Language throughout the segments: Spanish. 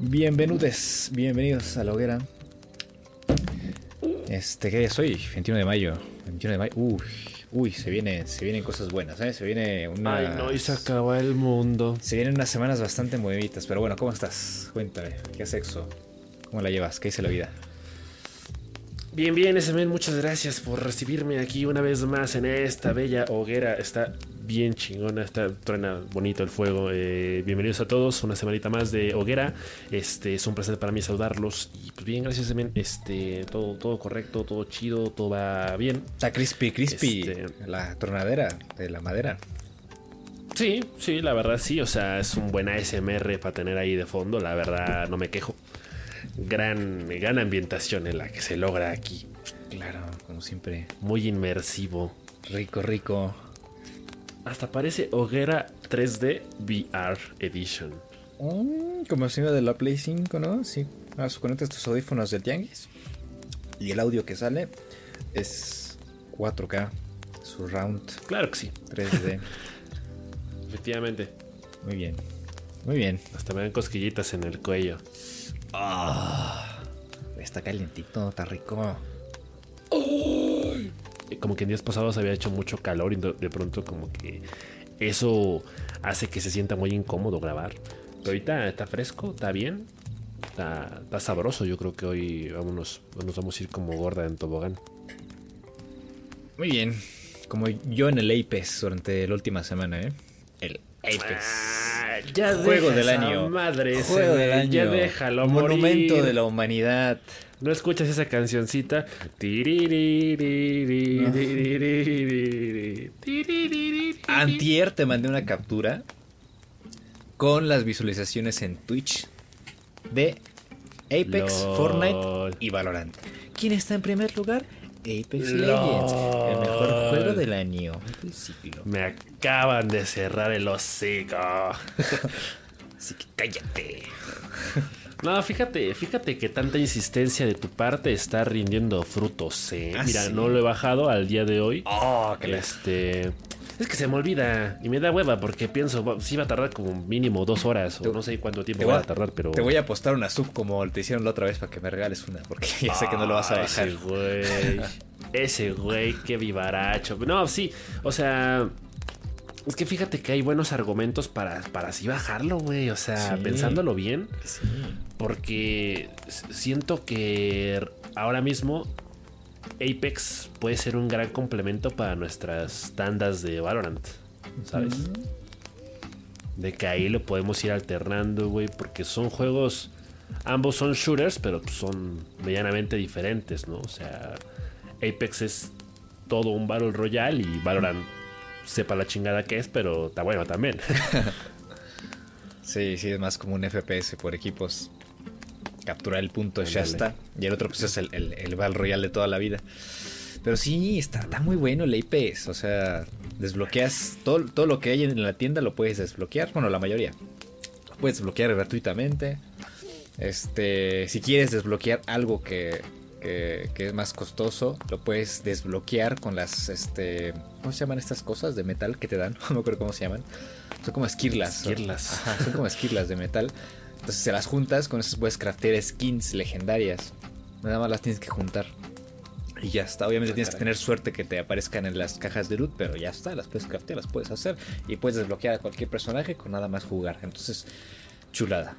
Bienvenidos, bienvenidos a la hoguera. Este, ¿qué día es hoy? 21 de mayo. 21 de mayo. Uy, uy, se viene, se vienen cosas buenas, ¿eh? Se viene una. Ay, no, y se acaba el mundo. Se vienen unas semanas bastante moviditas, pero bueno, ¿cómo estás? Cuéntame, ¿qué sexo? ¿Cómo la llevas? ¿Qué dice la vida? Bien, bien, SMN, muchas gracias por recibirme aquí una vez más en esta bella hoguera. Está bien chingona, está truena bonito el fuego. Eh, bienvenidos a todos, una semanita más de hoguera. Este es un placer para mí saludarlos. Y pues bien, gracias, SMN. Este, todo, todo correcto, todo chido, todo va bien. Está crispy, crispy. Este- La tronadera de la madera. Sí, sí, la verdad sí. O sea, es un buen ASMR para tener ahí de fondo. La verdad, no me quejo. Gran, gran ambientación en la que se logra aquí. Claro, como siempre. Muy inmersivo. Rico, rico. Hasta parece Hoguera 3D VR Edition. Mm, como si de la Play 5, ¿no? Sí. Ah, conectas tus audífonos del Tianguis. Y el audio que sale es 4K. Surround Claro que sí, 3D. efectivamente. Muy bien. Muy bien. Hasta me dan cosquillitas en el cuello. Está calientito, está rico. Y Como que en días pasados había hecho mucho calor y de pronto como que eso hace que se sienta muy incómodo grabar. Pero ahorita está fresco, está bien. Está, está sabroso. Yo creo que hoy vámonos, nos vamos a ir como gorda en tobogán. Muy bien. Como yo en el Apex durante la última semana, ¿eh? El Apex. ya Juego del año. Madre, Juego del año. Ya déjalo Monumento morir. de la humanidad no escuchas esa cancioncita. Antier te mandé una captura con las visualizaciones en Twitch de Apex, Fortnite y Valorant. ¿Quién está en primer lugar? Apex Legends, el mejor juego del año. Me acaban de cerrar el hocico. Así que cállate. No, fíjate, fíjate que tanta insistencia de tu parte está rindiendo frutos. eh. Ah, Mira, sí. no lo he bajado al día de hoy. Oh, que Este. Es que se me olvida y me da hueva porque pienso, "Bueno, sí va a tardar como mínimo dos horas o no sé cuánto tiempo va a- a tardar, pero. Te voy a apostar una sub como te hicieron la otra vez para que me regales una, porque ya sé que no lo vas a Ah, bajar. Ese güey. Ese güey, qué vivaracho. No, sí, o sea. Es que fíjate que hay buenos argumentos para, para así bajarlo, güey. O sea, Sí. pensándolo bien. Sí. Porque siento que ahora mismo Apex puede ser un gran complemento para nuestras tandas de Valorant. ¿Sabes? De que ahí lo podemos ir alternando, güey. Porque son juegos. Ambos son shooters, pero pues son medianamente diferentes, ¿no? O sea, Apex es todo un Battle Royale y Valorant sepa la chingada que es, pero está bueno también. Sí, sí, es más como un FPS por equipos. Capturar el punto, ya Ándale. está. Y el otro, pues es el, el, el Battle Royale de toda la vida. Pero sí, está, está muy bueno el Apex. O sea, desbloqueas todo, todo lo que hay en la tienda, lo puedes desbloquear. Bueno, la mayoría. Lo puedes desbloquear gratuitamente. Este, si quieres desbloquear algo que, que, que es más costoso, lo puedes desbloquear con las, este, ¿cómo se llaman estas cosas de metal que te dan? No me acuerdo cómo se llaman. Son como esquirlas. Esquirlas. Ajá, son como esquirlas de metal. Entonces se las juntas, con eso puedes craftear skins legendarias. Nada más las tienes que juntar. Y ya está. Obviamente tienes que tener suerte que te aparezcan en las cajas de loot, pero ya está. Las puedes craftear, las puedes hacer. Y puedes desbloquear a cualquier personaje con nada más jugar. Entonces, chulada.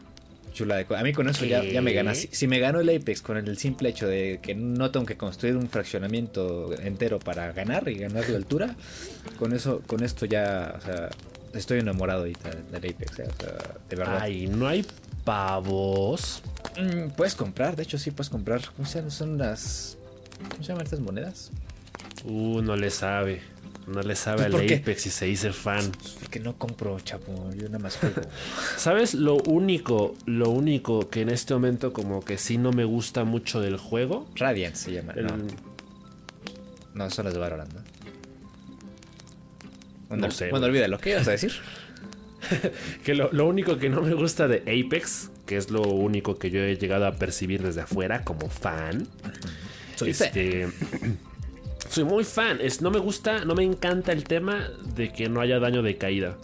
Chulada. A mí con eso ya, ya me ganas. Si, si me ganó el Apex con el simple hecho de que no tengo que construir un fraccionamiento entero para ganar y ganar la altura, con eso, con esto ya, o sea, estoy enamorado ahorita del Apex, eh, o sea, de verdad. Ay, no hay pavos. Mm, puedes comprar, de hecho sí puedes comprar. ¿Cómo se llaman? Son las. ¿Cómo se llaman estas monedas? Uh, no le sabe. No le sabe Pues, al. Apex y se dice fan. Porque no compro, chapo. Yo nada más juego. ¿Sabes? Lo único, lo único que en este momento como que sí no me gusta mucho del juego. Radiant se llama. el- No, no, son las de Valorant, ¿no? No sé, Bueno, olvídalo. ¿Qué ibas a decir? Que lo, lo único que no me gusta de Apex, que es lo único que yo he llegado a percibir desde afuera como fan. Soy fan. soy muy fan. Es, no me gusta, no me encanta el tema de que no haya daño de caída.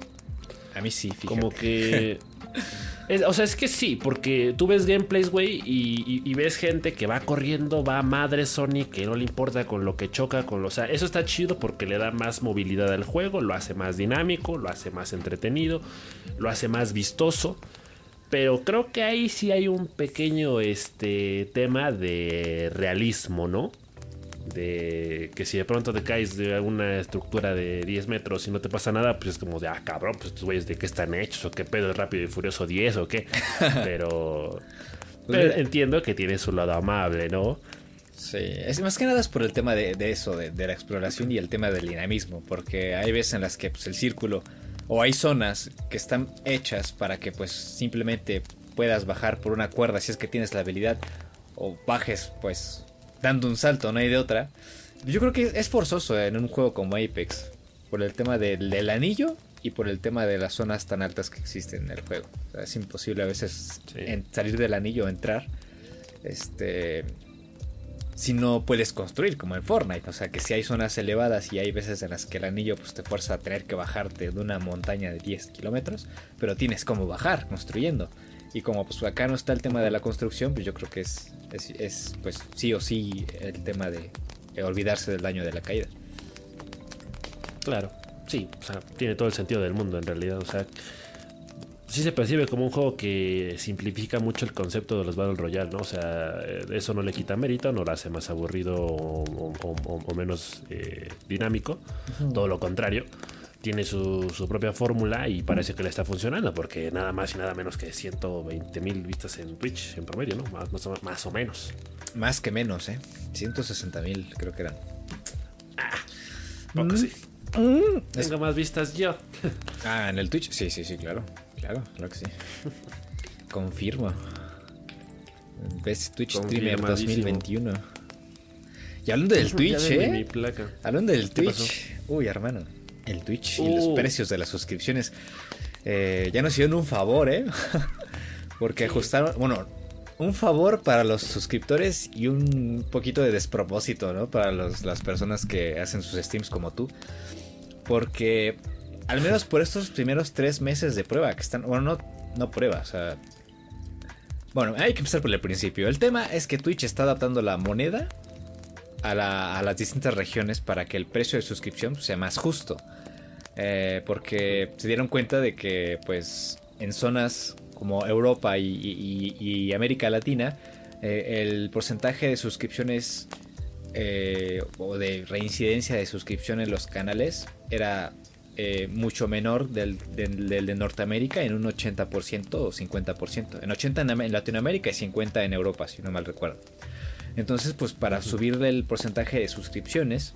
A mí sí, fíjate. Como que o sea, es que sí, porque tú ves gameplays, güey, y, ves gente que va corriendo, va a madre Sony, que no le importa con lo que choca, con lo. O sea, eso está chido porque le da más movilidad al juego, lo hace más dinámico, lo hace más entretenido, lo hace más vistoso. Pero creo que ahí sí hay un pequeño este, tema de realismo, ¿no? De que si de pronto te caes de una estructura de 10 metros y no te pasa nada, pues es como de, ah, cabrón, pues estos güeyes de qué están hechos o qué pedo es rápido y furioso 10 o qué. pero, pues entiendo que tiene su lado amable, ¿no? Sí, es más que nada es por el tema de, eso, de, la exploración y el tema del dinamismo, porque hay veces en las que pues, el círculo o hay zonas que están hechas para que pues simplemente puedas bajar por una cuerda si es que tienes la habilidad o bajes pues dando un salto, no hay de otra. Yo creo que es forzoso en un juego como Apex, por el tema del, anillo y por el tema de las zonas tan altas que existen en el juego. es imposible a veces salir del anillo o entrar. Este. Si no puedes construir, como en Fortnite. O sea que si hay zonas elevadas y hay veces en las que el anillo pues, te fuerza a tener que bajarte de una montaña de 10 kilómetros. Pero tienes como bajar construyendo. Y como pues acá no está el tema de la construcción, pues yo creo que es, es, pues sí o sí el tema de, olvidarse del daño de la caída. Claro, sí, o sea, tiene todo el sentido del mundo en realidad. O sea, sí se percibe como un juego que simplifica mucho el concepto de los Battle Royale, ¿no? O sea, eh, eso no le quita mérito, no lo hace más aburrido o, menos eh, dinámico, todo lo contrario tiene su, propia fórmula y parece que le está funcionando porque nada más y nada menos que 120 mil vistas en Twitch en promedio, ¿no? Más, más, o menos. Más que menos, ¿eh? 160 mil creo que eran. Ah, poco sí. Mm. Tengo más vistas yo. ah, en el Twitch. Sí, sí, sí, claro. Claro, claro que sí. Confirmo. Best Twitch Streamer 2021. Y hablando del Twitch, ¿eh? Hablando del Twitch. Uy, hermano el Twitch y los uh. precios de las suscripciones. Eh, ya nos hicieron un favor, ¿eh? Porque ajustaron, bueno, un favor para los suscriptores y un poquito de despropósito, ¿no? Para las personas que hacen sus streams como tú. Porque al menos por estos primeros tres meses de prueba que están, bueno, no, no prueba, o sea... Bueno, hay que empezar por el principio. El tema es que Twitch está adaptando la moneda a, las distintas regiones para que el precio de suscripción sea más justo. Eh, porque se dieron cuenta de que pues en zonas como Europa y, América Latina eh, el porcentaje de suscripciones eh, o de reincidencia de suscripción en los canales era mucho menor del, de Norteamérica en un 80% o 50%. En 80 en Latinoamérica y 50 en Europa, si no mal recuerdo. Entonces, pues para subir el porcentaje de suscripciones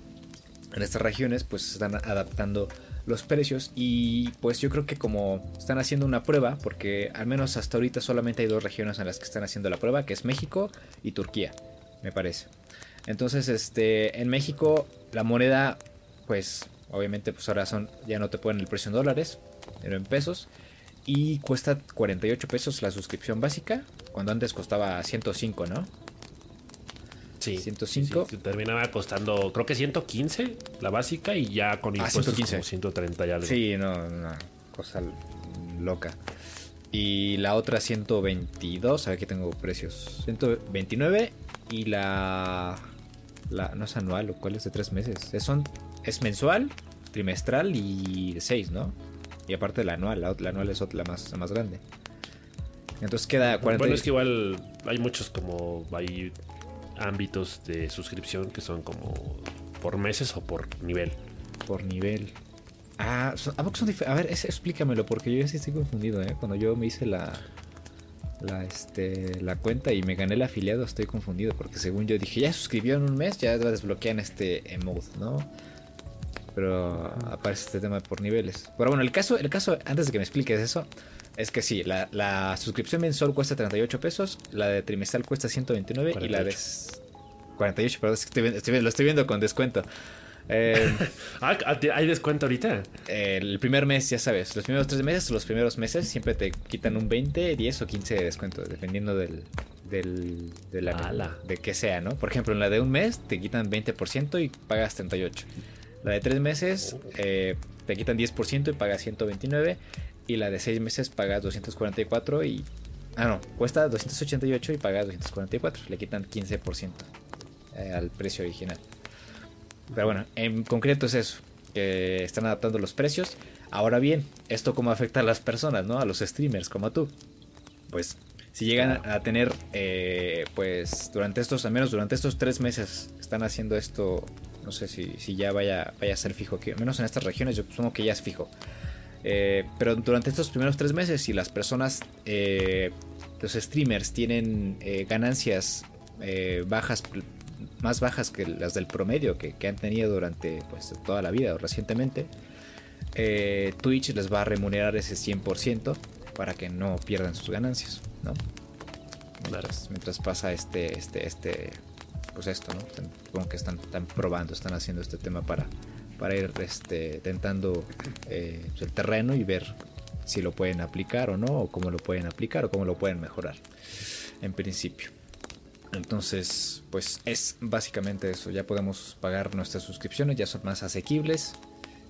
en estas regiones, pues se están adaptando los precios y pues yo creo que como están haciendo una prueba, porque al menos hasta ahorita solamente hay dos regiones en las que están haciendo la prueba, que es México y Turquía, me parece. Entonces, este, en México la moneda, pues obviamente pues ahora son, ya no te ponen el precio en dólares, pero en pesos. Y cuesta 48 pesos la suscripción básica, cuando antes costaba 105, ¿no? Sí. 105. terminaba costando, creo que 115 la básica y ya con ah, impuestos como 130 ya. Sí, no, una cosa loca. Y la otra 122, a ver que tengo precios. 129 y la, la no es anual, lo cual es de tres meses. Es, son, es mensual, trimestral y de seis, ¿no? Y aparte la anual, la, la anual es otra, la más, la más grande. Entonces queda 40. Bueno, es que igual hay muchos como hay ámbitos de suscripción que son como por meses o por nivel. Por nivel. Ah, son, ¿a, a ver, explícamelo, porque yo ya sí estoy confundido, ¿eh? Cuando yo me hice la, la, este, la cuenta y me gané el afiliado, estoy confundido, porque según yo dije, ya suscribió en un mes, ya desbloquean este emote, ¿no? Pero aparece este tema por niveles. Pero bueno, el caso, el caso, antes de que me expliques eso, es que sí, la, suscripción mensual cuesta 38 pesos, la de trimestral cuesta 129 y la de... 48, perdón, lo estoy viendo con descuento. Eh, ah, ¿Hay descuento ahorita? el primer mes, ya sabes, los primeros tres meses, los primeros meses siempre te quitan un 20, 10 o 15 de descuento, dependiendo del, del, de, la, de que sea, ¿no? Por ejemplo, en la de un mes te quitan 20% y pagas 38. La de tres meses eh, te quitan 10% y pagas 129. Y la de 6 meses pagas 244 y... Ah, no, cuesta 288 y pagas 244. Le quitan 15% eh, al precio original. Pero bueno, en concreto es eso. Que están adaptando los precios. Ahora bien, ¿esto cómo afecta a las personas, no? A los streamers como tú. Pues si llegan a tener, eh, pues durante estos, al menos durante estos tres meses, están haciendo esto, no sé si, si ya vaya, vaya a ser fijo, que al menos en estas regiones yo supongo que ya es fijo. Eh, pero durante estos primeros tres meses, si las personas, eh, los streamers tienen ganancias bajas, más bajas que las del promedio que, que han tenido durante pues, toda la vida o recientemente, Twitch les va a remunerar ese 100% para que no pierdan sus ganancias, ¿no? Mientras, mientras pasa este, este, este, pues esto, ¿no? Como que están, están probando, están haciendo este tema para, para ir este, tentando eh, el terreno y ver si lo pueden aplicar o no, o cómo lo pueden aplicar o cómo lo pueden mejorar, en principio. Entonces, pues es básicamente eso. Ya podemos pagar nuestras suscripciones, ya son más asequibles.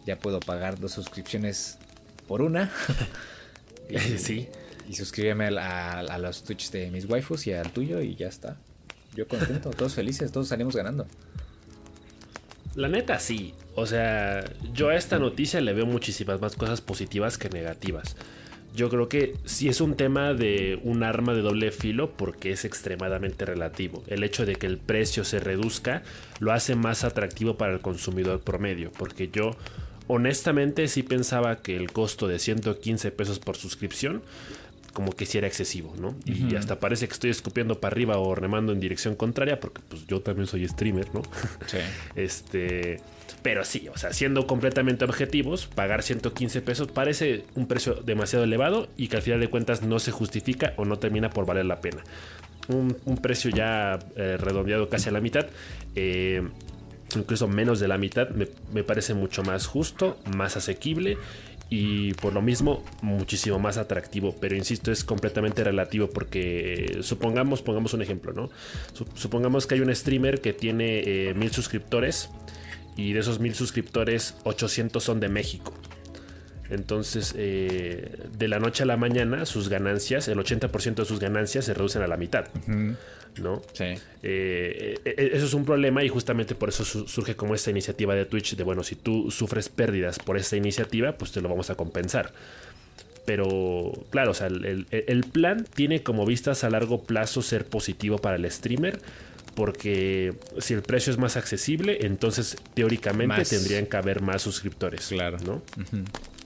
Ya puedo pagar dos suscripciones por una. sí. Y suscríbeme a, los Twitch de mis waifus y al tuyo y ya está. Yo contento, todos felices, todos salimos ganando. La neta sí. O sea, yo a esta noticia le veo muchísimas más cosas positivas que negativas. Yo creo que sí es un tema de un arma de doble filo porque es extremadamente relativo. El hecho de que el precio se reduzca lo hace más atractivo para el consumidor promedio. Porque yo honestamente sí pensaba que el costo de 115 pesos por suscripción como que sí era excesivo, ¿no? Y hasta parece que estoy escupiendo para arriba o remando en dirección contraria, porque pues yo también soy streamer, ¿no? Sí. este, pero sí, o sea, siendo completamente objetivos, pagar 115 pesos parece un precio demasiado elevado y que al final de cuentas no se justifica o no termina por valer la pena. Un, precio ya eh, redondeado casi a la mitad. Eh, incluso menos de la mitad, me, parece mucho más justo, más asequible y por lo mismo muchísimo más atractivo. Pero insisto, es completamente relativo porque supongamos, pongamos un ejemplo, ¿no? Supongamos que hay un streamer que tiene eh, mil suscriptores y de esos mil suscriptores 800 son de México. Entonces, eh, de la noche a la mañana, sus ganancias, el 80% de sus ganancias se reducen a la mitad. ¿no? Sí. Eh, eh, eso es un problema y justamente por eso surge como esta iniciativa de Twitch de, bueno, si tú sufres pérdidas por esta iniciativa, pues te lo vamos a compensar. Pero, claro, o sea, el, plan tiene como vistas a largo plazo ser positivo para el streamer, porque si el precio es más accesible, entonces teóricamente tendrían que haber más suscriptores. Claro. ¿no?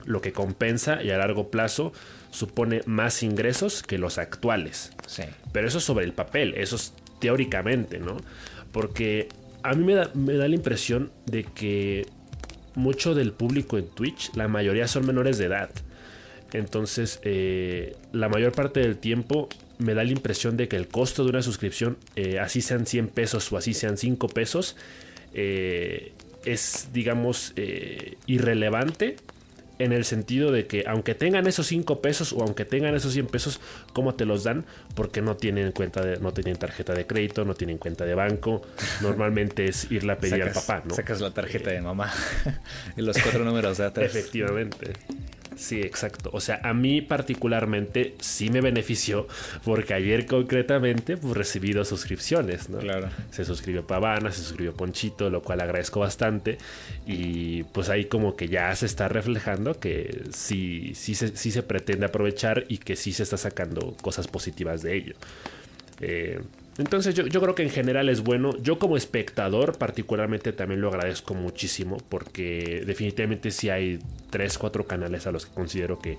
Lo que compensa y a largo plazo supone más ingresos que los actuales. Sí. Pero eso es sobre el papel, eso es teóricamente, ¿no? Porque a mí me da, me da la impresión de que mucho del público en Twitch, la mayoría son menores de edad. Entonces, eh, la mayor parte del tiempo me da la impresión de que el costo de una suscripción, eh, así sean 100 pesos o así sean 5 pesos, eh, es, digamos, irrelevante en el sentido de que aunque tengan esos 5 pesos o aunque tengan esos 100 pesos, ¿cómo te los dan? Porque no tienen cuenta de, no tienen tarjeta de crédito, no tienen cuenta de banco. Normalmente es irla a pedir al papá, ¿no? Sacas la tarjeta de mamá y los cuatro números de atrás. Efectivamente. Sí, exacto. O sea, a mí particularmente sí me benefició porque ayer concretamente pues, recibí dos suscripciones, ¿no? Claro. Se suscribió Pavana, se suscribió Ponchito, lo cual agradezco bastante. Y pues ahí como que ya se está reflejando que sí, sí, se, sí se pretende aprovechar y que sí se está sacando cosas positivas de ello. Eh, entonces yo, creo que en general es bueno. Yo como espectador particularmente también lo agradezco muchísimo porque definitivamente sí hay 3, 4 canales a los que considero que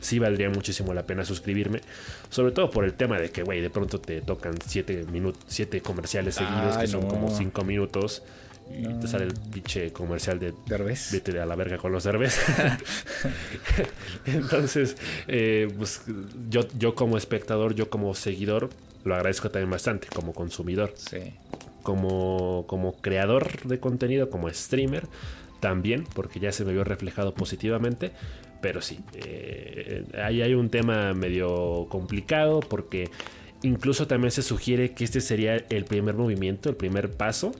sí valdría muchísimo la pena suscribirme. Sobre todo por el tema de que, güey, de pronto te tocan 7 siete comerciales seguidos que son como 5 minutos. Y te sale el pinche comercial de Derbez. Vete a la verga con los Derbez. Entonces, eh, pues yo, yo como espectador, yo como seguidor, lo agradezco también bastante como consumidor. Sí. Como, como creador de contenido, como streamer, también, porque ya se me vio reflejado positivamente. Pero sí, eh, ahí hay un tema medio complicado porque incluso también se sugiere que este sería el primer movimiento, el primer paso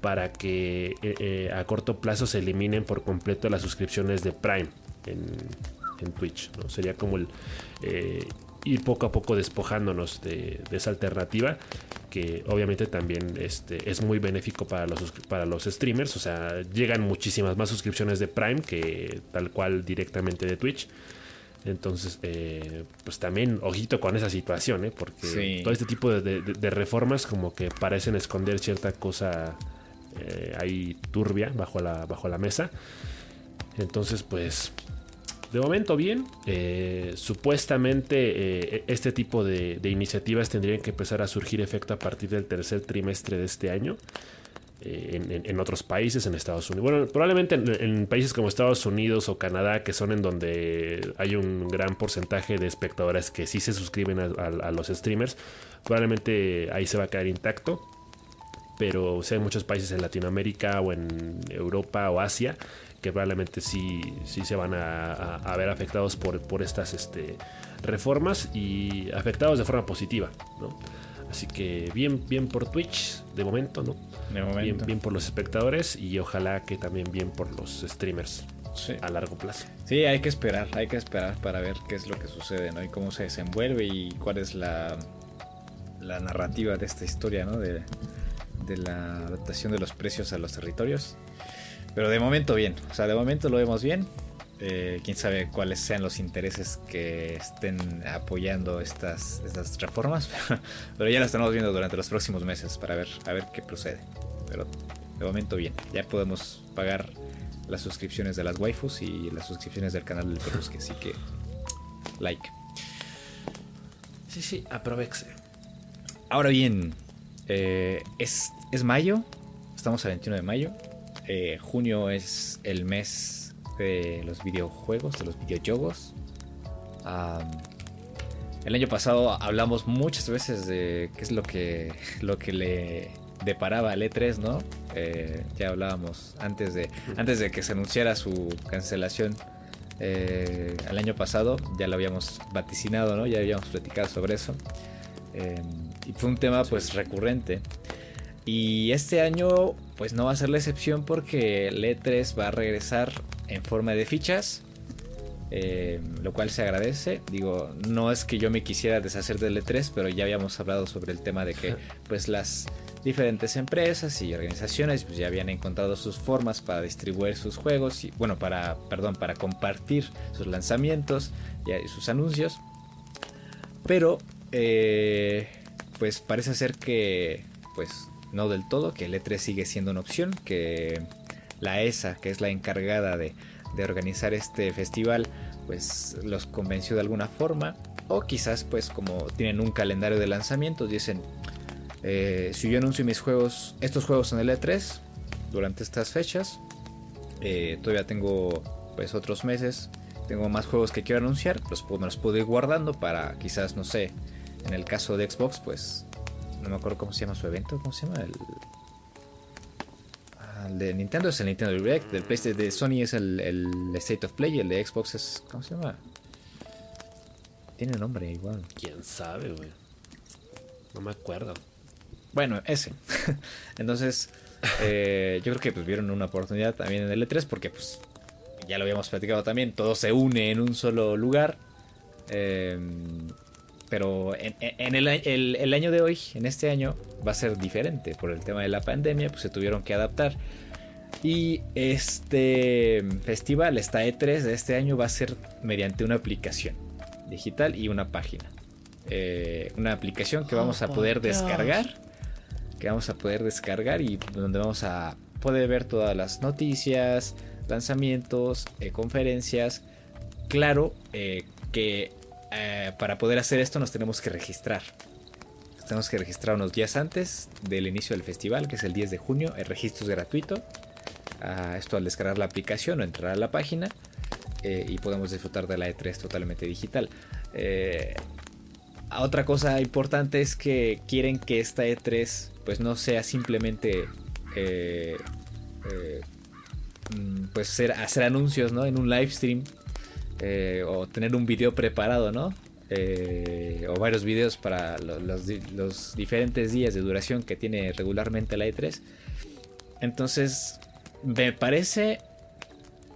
para que eh, eh, a corto plazo se eliminen por completo las suscripciones de Prime en, en Twitch. ¿no? Sería como el eh, ir poco a poco despojándonos de, esa alternativa que obviamente también este, es muy benéfico para los, para los streamers. O sea, llegan muchísimas más suscripciones de Prime que tal cual directamente de Twitch. Entonces, eh, pues también ojito con esa situación, ¿eh? porque todo este tipo de, reformas como que parecen esconder cierta cosa eh, ahí turbia bajo la, bajo la mesa. Entonces, pues, de momento bien. Eh, supuestamente este tipo de, iniciativas tendrían que empezar a surgir efecto a partir del tercer trimestre de este año. Eh, en, otros países, en Estados Unidos. Bueno, probablemente en, países como Estados Unidos o Canadá, que son en donde hay un gran porcentaje de espectadores que sí se suscriben a, los streamers, probablemente ahí se va a quedar intacto. Pero si hay muchos países en Latinoamérica o en Europa o Asia que probablemente sí, sí se van a, ver afectados por, por estas este, reformas y afectados de forma positiva, ¿no? Así que bien, bien por Twitch de momento, ¿no? De momento. Bien, por los espectadores y ojalá que también bien por los streamers a largo plazo. Sí, hay que esperar, hay que esperar para ver qué es lo que sucede, ¿no? Y cómo se desenvuelve y cuál es la, la narrativa de esta historia, ¿no? De, de la adaptación de los precios a los territorios. Pero de momento bien, o sea, de momento lo vemos bien. Eh, quién sabe cuáles sean los intereses que estén apoyando estas, estas reformas, pero ya las estamos viendo durante los próximos meses para ver, a ver qué procede. Pero de momento bien, ya podemos pagar las suscripciones de las waifus y las suscripciones del canal del Perusque, así que like. Sí, sí, aproveche. Ahora bien, eh, es, es mayo, estamos al 21 de mayo, eh, junio es el mes de los videojuegos, de los videojuegos. el año pasado hablamos muchas veces de qué es lo que, lo que le deparaba al E3, ¿no? Eh, ya hablábamos antes de, antes de que se anunciara su cancelación eh, el año pasado, ya lo habíamos vaticinado, ¿no? Ya habíamos platicado sobre eso. Em, y fue un tema pues recurrente. Y este año pues no va a ser la excepción porque el E3 va a regresar en forma de fichas, eh, lo cual se agradece. Digo, no es que yo me quisiera deshacer del E3, pero ya habíamos hablado sobre el tema de que pues las diferentes empresas y organizaciones pues, ya habían encontrado sus formas para distribuir sus juegos y bueno, para perdón, para compartir sus lanzamientos y sus anuncios. Pero eh, pues parece ser que pues no del todo, que el E3 sigue siendo una opción, que la ESA, que es la encargada de, organizar este festival, pues los convenció de alguna forma. O quizás pues como tienen un calendario de lanzamientos, dicen, eh, si yo anuncio mis juegos, estos juegos en el E3, durante estas fechas, eh, todavía tengo pues otros meses, tengo más juegos que quiero anunciar, los, me los puedo ir guardando para quizás, no sé, en el caso de Xbox, pues no me acuerdo cómo se llama su evento, ¿cómo se llama? El, el de Nintendo es el Nintendo Direct, el PlayStation de Sony es el, el, State of Play, el de Xbox es. ¿Cómo se llama? Tiene nombre igual. Quién sabe, güey. No me acuerdo. Bueno, ese. Entonces, eh, yo creo que pues, vieron una oportunidad también en el E3 porque pues ya lo habíamos platicado también, todo se une en un solo lugar. Eh, pero en, el, año de hoy, en este año, va a ser diferente. Por el tema de la pandemia, pues se tuvieron que adaptar. Y este festival, esta E3 de este año, va a ser mediante una aplicación digital y una página. Eh, una aplicación que vamos a oh, poder descargar. Que vamos a poder descargar y donde vamos a poder ver todas las noticias, lanzamientos, eh, conferencias. Claro eh, que eh, para poder hacer esto nos tenemos que registrar. tenemos que registrar unos días antes del inicio del festival, que es el 10 de junio. El registro es gratuito. Ah, esto al descargar la aplicación o entrar a la página. Eh, y podemos disfrutar de la E3 totalmente digital. Eh, otra cosa importante es que quieren que esta E3 pues no sea simplemente mm, pues hacer anuncios ¿no? en un live stream eh, o tener un video preparado, ¿no? Eh, o varios videos para los, diferentes días de duración que tiene regularmente la E3. Entonces, me parece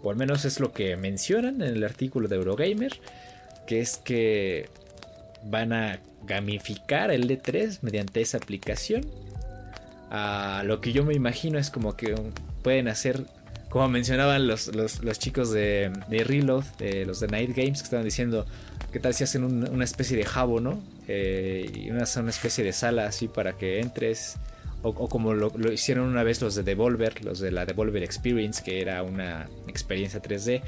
o al menos es lo que mencionan en el artículo de Eurogamer, que es que van a gamificar el D3 mediante esa aplicación. A lo que yo me imagino es como que pueden hacer, como mencionaban los, chicos de, Reload, los de Night Games, que estaban diciendo, ¿qué tal si hacen una especie de jabo, no? Eh, y una, una especie de sala así para que entres o, como lo, hicieron una vez los de Devolver, los de la Devolver Experience, que era una experiencia 3D.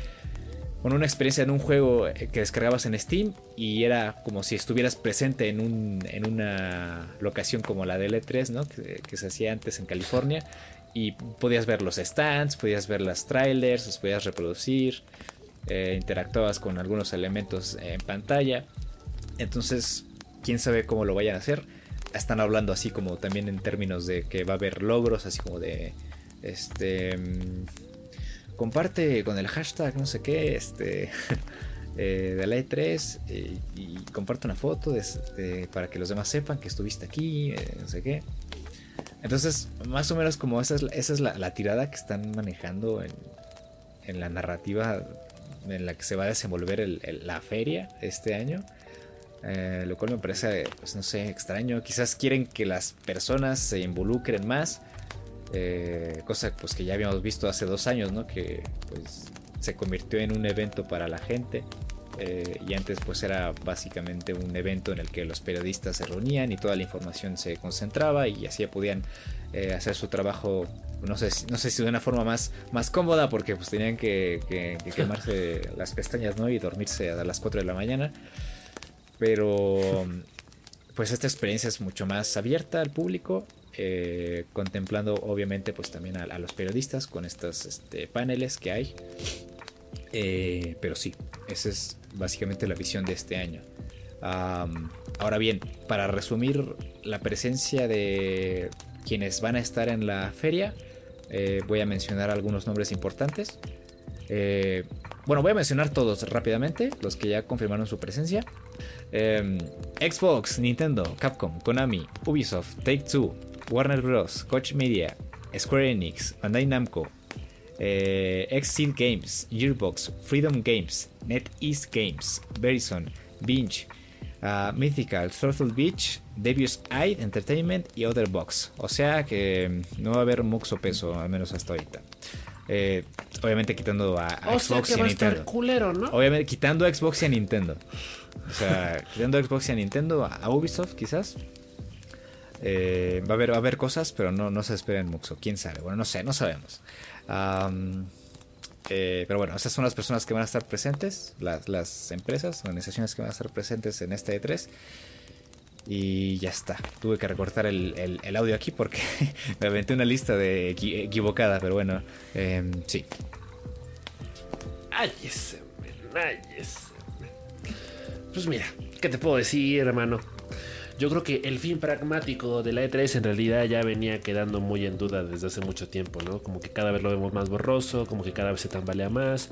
Con una experiencia en un juego eh, que descargabas en Steam y era como si estuvieras presente en, un, en una locación como la de E3, ¿no? que, se hacía antes en California. Y podías ver los stands, podías ver las trailers, los podías reproducir, eh, interactuabas con algunos elementos en pantalla. Entonces, quién sabe cómo lo vayan a hacer están hablando así como también en términos de que va a haber logros, así como de este mm, comparte con el hashtag no sé qué, este eh, de la E3 eh, y comparte una foto para que los demás sepan que estuviste aquí, no sé qué. Entonces, más o menos como esa es, esa es la, tirada que están manejando en, la narrativa en la que se va a desenvolver la feria este año. Eh, lo cual me parece, pues no sé, extraño. Quizás quieren que las personas se involucren más. Eh, cosa pues que ya habíamos visto hace dos años, ¿no? Que pues se convirtió en un evento para la gente. Eh, y antes pues era básicamente un evento en el que los periodistas se reunían y toda la información se concentraba y así podían hacer su trabajo no sé, no sé si de una forma más, más cómoda porque pues tenían que, que quemarse las pestañas ¿no? y dormirse a las 4 de la mañana pero pues esta experiencia es mucho más abierta al público, eh, contemplando obviamente pues también a, los periodistas con estos este, paneles que hay. Eh, pero sí, esa es básicamente la visión de este año. ahora bien, para resumir la presencia de quienes van a estar en la feria, eh, voy a mencionar algunos nombres importantes. bueno, voy a mencionar todos rápidamente, los que ya confirmaron su presencia. Em, Xbox, Nintendo, Capcom, Konami, Ubisoft, Take-Two, Warner Bros., Coach Media, Square Enix, Bandai Namco, eh, Exceed Games, Gearbox, Freedom Games, NetEase Games, Verizon, Binge, uh, Mythical, Turtle Beach, Devious Eye Entertainment y Otherbox. O sea que em, no va a haber mucho peso, al menos hasta ahorita. Eh, obviamente quitando a, Xbox y a Nintendo. Obviamente quitando a Xbox y a Nintendo. O sea, quitando a Xbox y a Nintendo, a Ubisoft quizás. Eh, va, a haber, va a haber cosas, pero no, no se esperen mucho. ¿Quién sabe? Bueno, no sé, no sabemos. Eh, pero bueno, esas son las personas que van a estar presentes, las, las empresas, organizaciones que van a estar presentes en este E3. Y ya está. Tuve que recortar el, audio aquí porque me aventé una lista de equivocada, pero bueno, eh, sí. Ay. Pues mira, ¿qué te puedo decir, hermano? Yo creo que el fin pragmático de la E3 en realidad ya venía quedando muy en duda desde hace mucho tiempo, ¿no? Como que cada vez lo vemos más borroso, como que cada vez se tambalea más.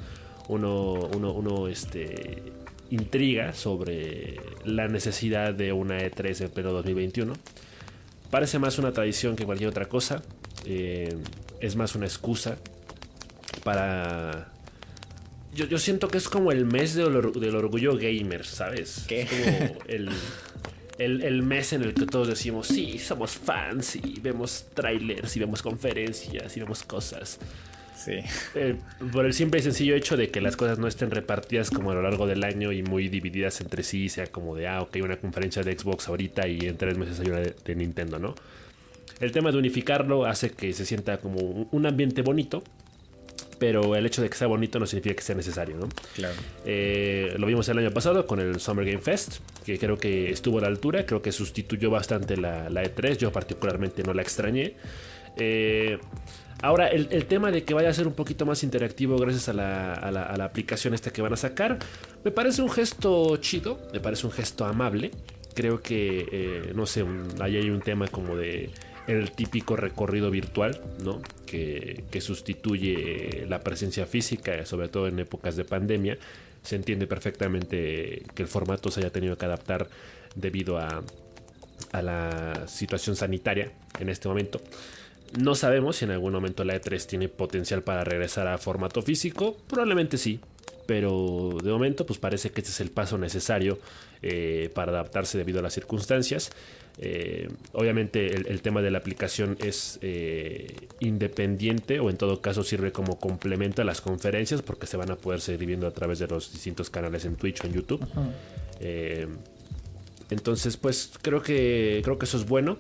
Uno, uno, uno, este, intriga sobre la necesidad de una E3 en pleno 2021. Parece más una tradición que cualquier otra cosa. Eh, es más una excusa para... Yo, siento que es como el mes del, orgullo gamer, ¿sabes? ¿Qué? como el, el, mes en el que todos decimos, sí, somos fans y vemos trailers y vemos conferencias y vemos cosas. Eh, por el simple y sencillo hecho de que las cosas no estén repartidas como a lo largo del año y muy divididas entre sí, sea como de, ah, ok, una conferencia de Xbox ahorita y en tres meses hay una de, Nintendo, ¿no? El tema de unificarlo hace que se sienta como un ambiente bonito, pero el hecho de que sea bonito no significa que sea necesario, ¿no? Claro. Eh, lo vimos el año pasado con el Summer Game Fest, que creo que estuvo a la altura, creo que sustituyó bastante la, la E3, yo particularmente no la extrañé. Eh, Ahora, el, tema de que vaya a ser un poquito más interactivo gracias a la, aplicación esta que van a sacar, me parece un gesto chido, me parece un gesto amable. Creo que, eh, no sé, ahí hay un tema como de el típico recorrido virtual, ¿no? Que, sustituye la presencia física, sobre todo en épocas de pandemia. Se entiende perfectamente que el formato se haya tenido que adaptar debido a, a la situación sanitaria en este momento. No sabemos si en algún momento la E3 tiene potencial para regresar a formato físico. Probablemente sí. Pero de momento pues parece que este es el paso necesario eh, para adaptarse debido a las circunstancias. Eh, obviamente el, tema de la aplicación es eh, independiente o en todo caso sirve como complemento a las conferencias porque se van a poder seguir viendo a través de los distintos canales en Twitch o en YouTube. entonces pues creo que, creo que eso es bueno.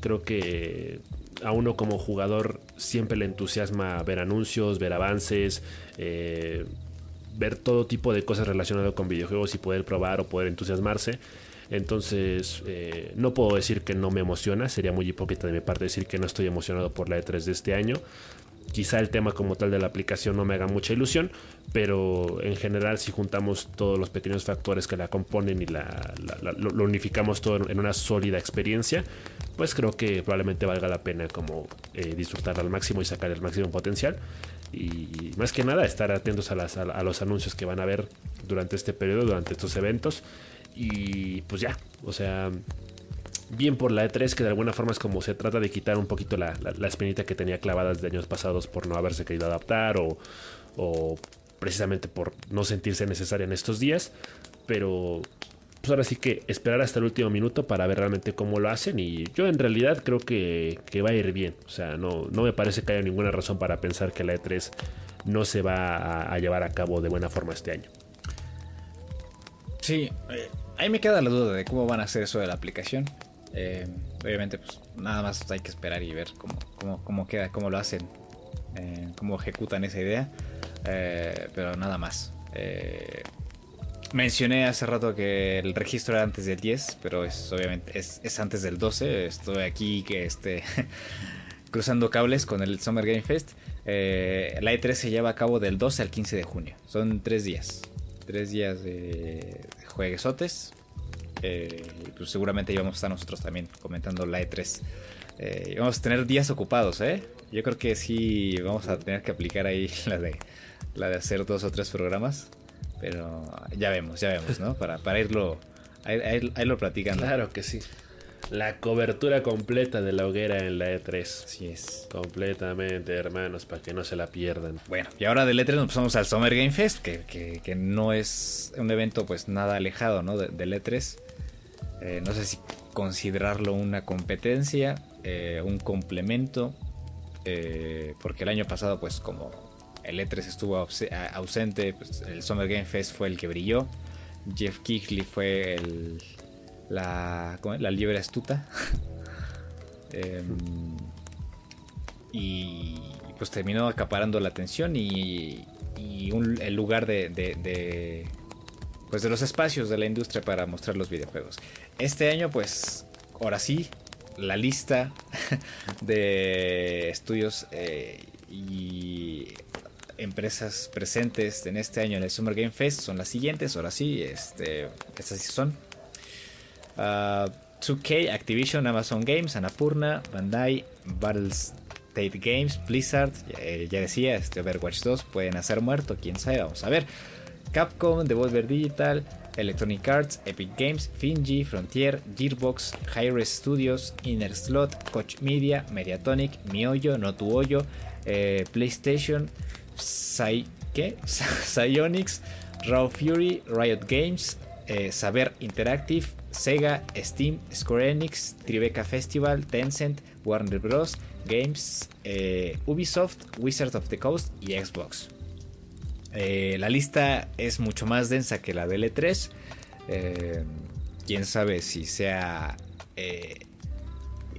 Creo que a uno como jugador siempre le entusiasma ver anuncios, ver avances, ver todo tipo de cosas relacionadas con videojuegos y poder probar o poder entusiasmarse. Entonces, eh, no puedo decir que no me emociona, sería muy hipócrita de mi parte decir que no estoy emocionado por la E3 de este año. Quizá el tema como tal de la aplicación no me haga mucha ilusión, pero en general si juntamos todos los pequeños factores que la componen y lo unificamos todo en una sólida experiencia, pues creo que probablemente valga la pena como eh, al máximo y sacar el máximo potencial. Y más que nada estar atentos a, los anuncios que van a ver durante este periodo, durante estos eventos. Y pues ya, o sea, bien por la E3, que de alguna forma es como se trata de quitar un poquito la, la, espinita que tenía clavadas de años pasados por no haberse querido adaptar o, o precisamente por no sentirse necesaria en estos días. Pero pues ahora sí que esperar hasta el último minuto para ver realmente cómo lo hacen y yo en realidad creo que, va a ir bien. O sea, no, no me parece que haya ninguna razón para pensar que la E3 no se va a, llevar a cabo de buena forma este año. Sí, eh, ahí me queda la duda de cómo van a hacer eso de la aplicación. Eh, obviamente, pues nada más hay que esperar y ver cómo, cómo, cómo queda, cómo lo hacen, eh, cómo ejecutan esa idea. pero nada más. Mencioné hace rato que el registro era antes del 10, pero es obviamente es, antes del 12. Estoy aquí que este cruzando cables con el Summer Game Fest. Eh, la E3 se lleva a cabo del 12 al 15 de junio. Son tres días. Tres días de jueguesotes. Eh, pues seguramente íbamos a estar nosotros también comentando la E3. Eh, vamos a tener días ocupados, ¿eh? Yo creo que sí vamos a tener que aplicar ahí la de, la de hacer dos o tres programas. Pero ya vemos, ya vemos, ¿no? Para, para irlo, ahí, lo platicando. Claro que sí. La cobertura completa de la hoguera en la E3. Así es. Completamente, hermanos, para que no se la pierdan. Bueno, y ahora del E3 nos pasamos al Summer Game Fest, que, que, no es un evento pues nada alejado, ¿no? del E3. Eh, no sé si considerarlo una competencia, eh, un complemento, eh, porque el año pasado pues como el E3 estuvo ausente, pues el Summer Game Fest fue el que brilló. Jeff Keighley fue el, la, la liebre astuta. Em, y pues terminó acaparando la atención y, el lugar de, de, pues de los espacios de la industria para mostrar los videojuegos. Este año pues ahora sí la lista de estudios eh, y empresas presentes en este año en el Summer Game Fest son las siguientes. Ahora sí, este, estas sí son. 2K, ah, Activision, Amazon Games, Anapurna, Bandai, Battlestate Games, Blizzard, ya, eh, decía, este Overwatch 2 pueden hacer muerto, quién sabe, vamos a ver. Capcom, Devolver Digital, Electronic Arts, Epic Games, Finji, Frontier, Gearbox, Hi-Res Studios, Inner Slot, Coach Media, Mediatonic, Mioyo, Notuoyo, eh, PlayStation, ¿qué? Psyonix, Raw Fury, Riot Games, eh, Saber Interactive, Sega, Steam, Square Enix, Tribeca Festival, Tencent, Warner Bros. Games, eh, Ubisoft, Wizards of the Coast y Xbox. Eh, la lista es mucho más densa que la de L3. Quién sabe si sea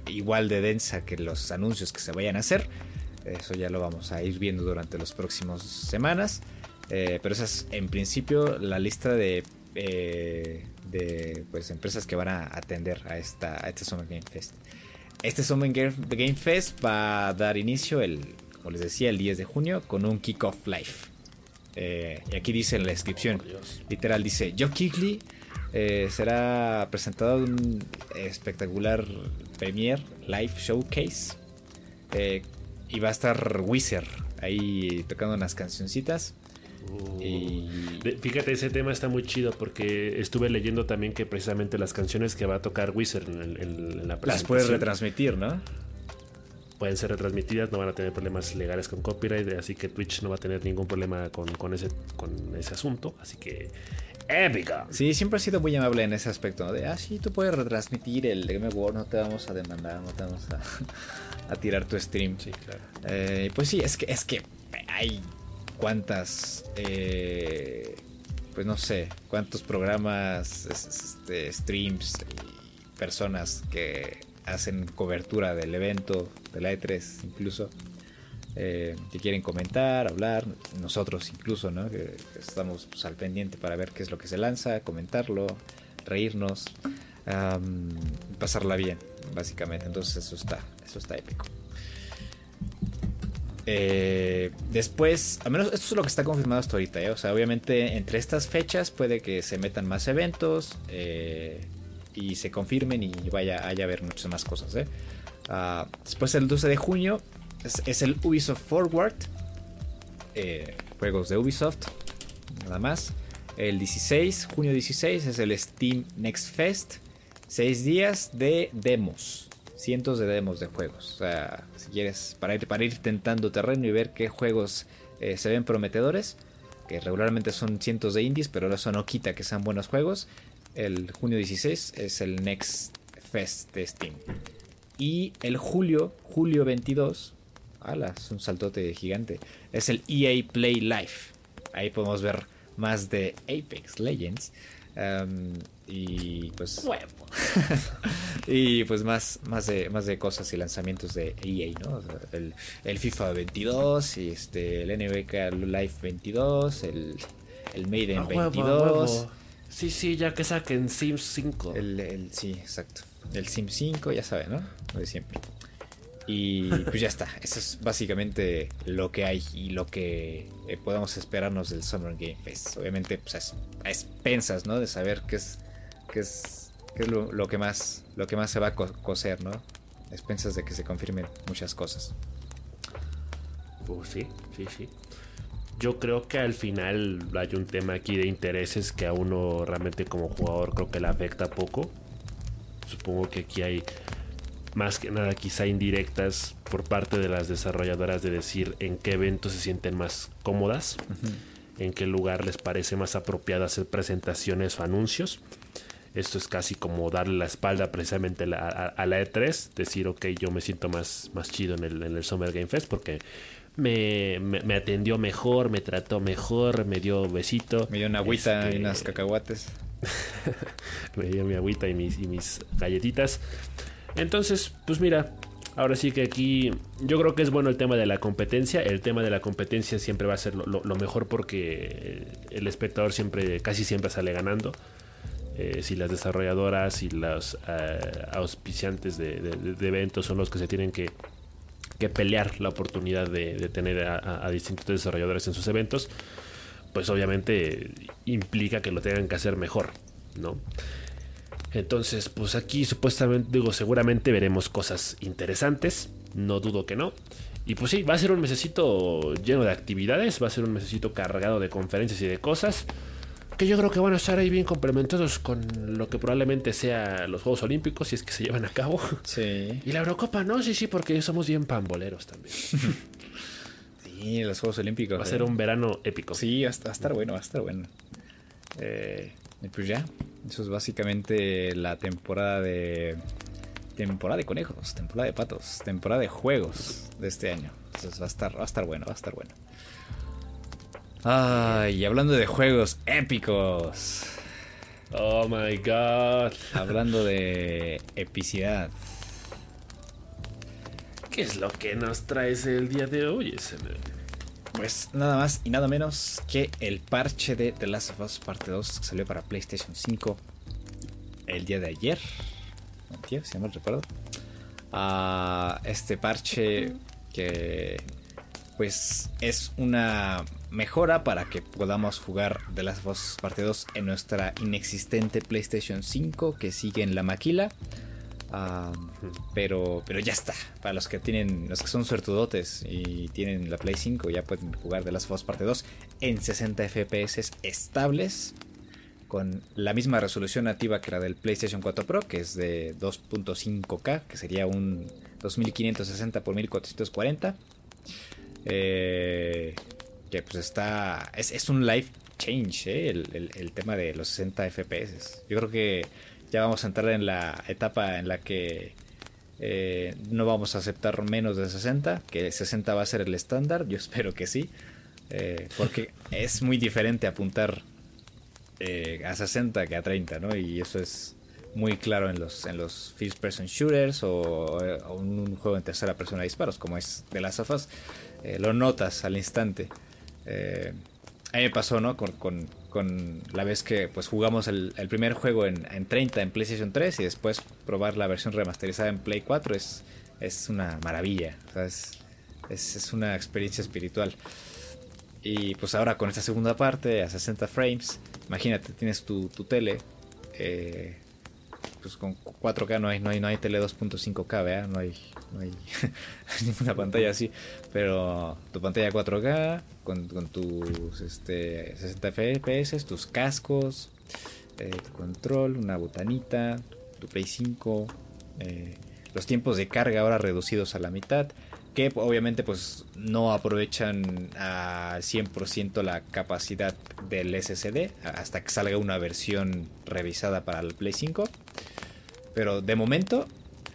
igual de densa que los anuncios que se vayan a hacer. Eso ya lo vamos a ir viendo durante las próximas semanas. Eh, pero esa es en principio la lista de, eh, de pues, empresas que van a atender a, esta, a este Summer Game Fest. Este Summer Game Fest va a dar inicio, el, como les decía, el 10 de junio con un Kickoff Live. Eh, y aquí dice en la descripción, literal dice, Joe Kigley será presentado un espectacular Premiere Live Showcase y va a estar Wizard ahí tocando unas cancioncitas. Uh. y... Fíjate, ese tema está muy chido porque estuve leyendo también que precisamente las canciones que va a tocar Wizard en, la presentación. Las puedes retransmitir, ¿no? pueden ser retransmitidas, no van a tener problemas legales con copyright, así que Twitch no va a tener ningún problema con, ese, con ese asunto, así que épica. Sí, siempre ha sido muy amable en ese aspecto, De, ah, sí, tú puedes retransmitir el Game World, no te vamos a demandar, no te vamos a, tirar tu stream. Sí, claro. Eh, pues sí, es que, es que hay cuántas, eh, pues no sé, cuántos programas, este, streams y personas que hacen cobertura del evento, de la E3 incluso, eh, que quieren comentar, hablar, nosotros incluso, ¿no? Estamos pues, al pendiente para ver qué es lo que se lanza, comentarlo, reírnos, pasarla bien, básicamente. Entonces eso está, eso está épico. Eh, después, al menos esto es lo que está confirmado hasta ahorita, ¿eh? o sea, obviamente entre estas fechas puede que se metan más eventos, eh, y se confirmen y vaya, a haber muchas más cosas. Ah, después el 12 de junio es, el Ubisoft Forward. Eh, juegos de Ubisoft. Nada más. El 16, junio 16 es el Steam Next Fest. Seis días de demos. Cientos de demos de juegos. O sea, si quieres, para ir, para ir tentando terreno y ver qué juegos eh, se ven prometedores. Que regularmente son cientos de indies, pero eso no quita que sean buenos juegos el junio 16 es el Next Fest de Steam. Y el julio, julio 22, ala, es un saltote gigante, es el EA Play Live. Ahí podemos ver más de Apex Legends. Um, y pues y pues más más de más de cosas y lanzamientos de EA no el, FIFA 22 y este el NBK Live 22 el el Maiden 22 Sí, sí, ya que saquen Sims 5. El, sí, exacto. El Sims 5, ya saben, ¿no? Lo de siempre. Y pues ya está. Eso es básicamente lo que hay y lo que eh, podemos esperarnos del Summer Game Fest. Obviamente, pues a, expensas, ¿no? De saber qué es, qué es, qué es lo, que más, lo que más se va a coser, ¿no? A expensas de que se confirmen muchas cosas. Pues sí, sí, sí yo creo que al final hay un tema aquí de intereses que a uno realmente como jugador creo que le afecta poco. Supongo que aquí hay más que nada quizá indirectas por parte de las desarrolladoras de decir en qué eventos se sienten más cómodas, en qué lugar les parece más apropiado hacer presentaciones o anuncios. Esto es casi como darle la espalda precisamente a, la E3, decir, ok, yo me siento más, más chido en el, en el Summer Game Fest porque me, atendió mejor, me trató mejor, me dio besito. Me dio una agüita y este, unas cacahuates. me dio mi agüita y mis, y mis galletitas. Entonces, pues mira, ahora sí que aquí yo creo que es bueno el tema de la competencia. El tema de la competencia siempre va a ser lo, mejor porque el espectador siempre, casi siempre sale ganando. Eh, si las desarrolladoras y los eh, auspiciantes de, eventos son los que se tienen que, que pelear la oportunidad de, tener a, distintos desarrolladores en sus eventos, pues obviamente implica que lo tengan que hacer mejor, ¿no? Entonces, pues aquí supuestamente, digo, seguramente veremos cosas interesantes, no dudo que no. Y pues sí, va a ser un mesecito lleno de actividades, va a ser un mesecito cargado de conferencias y de cosas que yo creo que van a estar ahí bien complementados con lo que probablemente sea los Juegos Olímpicos, si es que se llevan a cabo. Sí. Y la Eurocopa, no, sí, sí, porque somos bien pamboleros también. sí, los Juegos Olímpicos. Va a ser eh. un verano épico. Sí, va a estar bueno, va a estar bueno. Eh, y pues ya, eso es básicamente la temporada de temporada de conejos, temporada de patos, temporada de juegos de este año. Entonces va a estar, va a estar bueno, va a estar bueno. Ay, hablando de juegos épicos. Oh my god. Hablando de epicidad. ¿Qué es lo que nos traes el día de hoy, Pues nada más y nada menos que el parche de The Last of Us Parte 2 que salió para PlayStation 5 el día de ayer. Si recuerdo. Ah, este parche que pues es una mejora para que podamos jugar de las dos partidos en nuestra inexistente PlayStation 5 que sigue en la maquila. Pero, pero ya está. Para los que tienen, los que son suertudotes y tienen la Play 5, ya pueden jugar de las dos Parte 2 en 60 FPS estables. Con la misma resolución nativa que la del PlayStation 4 Pro, que es de 2.5K, que sería un 2560 por 1440. Eh, que pues está. Es, un life change, ¿eh? el, tema de los 60 FPS. Yo creo que ya vamos a entrar en la etapa en la que eh, no vamos a aceptar menos de 60, que 60 va a ser el estándar, yo espero que sí, eh, porque es muy diferente apuntar a 60 que a 30, ¿no? Y eso es muy claro en los, en los first person shooters o, un, juego en tercera persona de disparos, como es de las afas, lo notas al instante. Eh, a mí me pasó, ¿no? Con, la vez que pues jugamos el, primer juego en, 30 en PlayStation 3 y después probar la versión remasterizada en Play 4 es, es una maravilla. es, una experiencia espiritual. Y pues ahora con esta segunda parte a 60 frames, imagínate, tienes tu, tele. Eh, pues con 4K no hay, no hay, no hay tele 2.5K, No hay, no hay ninguna pantalla así. Pero tu pantalla 4K, con, tus este, 60 FPS, tus cascos, eh, tu control, una botanita, tu Play 5, eh, los tiempos de carga ahora reducidos a la mitad que obviamente pues no aprovechan al 100% la capacidad del SSD hasta que salga una versión revisada para el Play 5. Pero de momento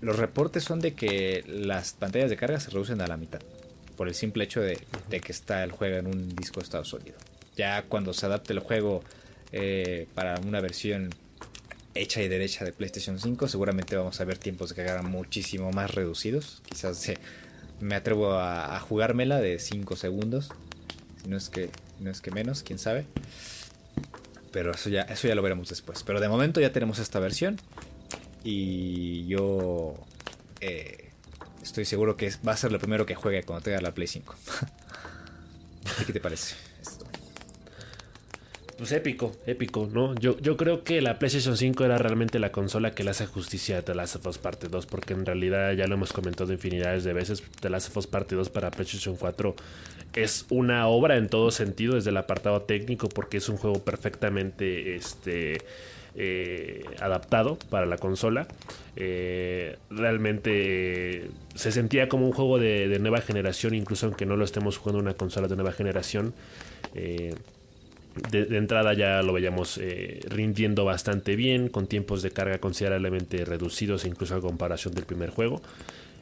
los reportes son de que las pantallas de carga se reducen a la mitad por el simple hecho de, que está el juego en un disco de estado sólido. Ya cuando se adapte el juego eh, para una versión hecha y derecha de PlayStation 5, seguramente vamos a ver tiempos de carga muchísimo más reducidos. Quizás se me atrevo a, jugármela de 5 segundos. Si no es que, no es que menos, quién sabe. Pero eso ya, eso ya lo veremos después. Pero de momento ya tenemos esta versión. Y yo eh, estoy seguro que va a ser lo primero que juegue cuando tenga la Play 5. ¿Qué te parece? Pues épico, épico, ¿no? Yo, yo creo que la PlayStation 5 era realmente la consola que le hace justicia a The Last of Us Parte 2, porque en realidad ya lo hemos comentado infinidades de veces, The Last of Us Parte 2 para PlayStation 4 es una obra en todo sentido, desde el apartado técnico, porque es un juego perfectamente este, eh, adaptado para la consola. Eh, realmente se sentía como un juego de, nueva generación, incluso aunque no lo estemos jugando en una consola de nueva generación. Eh, de, entrada ya lo veíamos eh, rindiendo bastante bien, con tiempos de carga considerablemente reducidos, incluso a comparación del primer juego.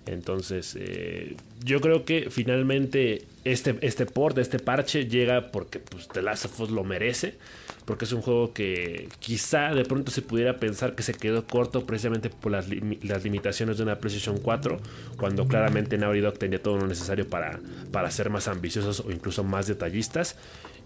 Entonces, eh, yo creo que finalmente este, este port, este parche, llega porque pues, The Last of Us lo merece. Porque es un juego que quizá de pronto se pudiera pensar que se quedó corto precisamente por las, las limitaciones de una PlayStation 4, cuando claramente Naughty Dog tenía todo lo necesario para, para ser más ambiciosos o incluso más detallistas.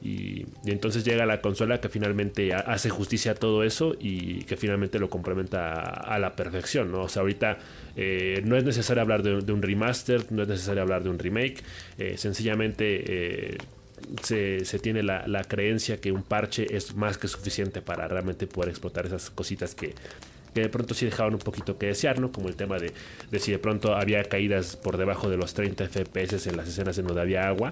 Y, entonces llega la consola que finalmente hace justicia a todo eso y que finalmente lo complementa a, la perfección, ¿no? O sea, ahorita eh, no es necesario hablar de, un remaster, no es necesario hablar de un remake, eh, sencillamente eh, se, tiene la, creencia que un parche es más que suficiente para realmente poder explotar esas cositas que, de pronto sí dejaban un poquito que desear, ¿no? Como el tema de, de, si de pronto había caídas por debajo de los 30 FPS en las escenas en donde había agua.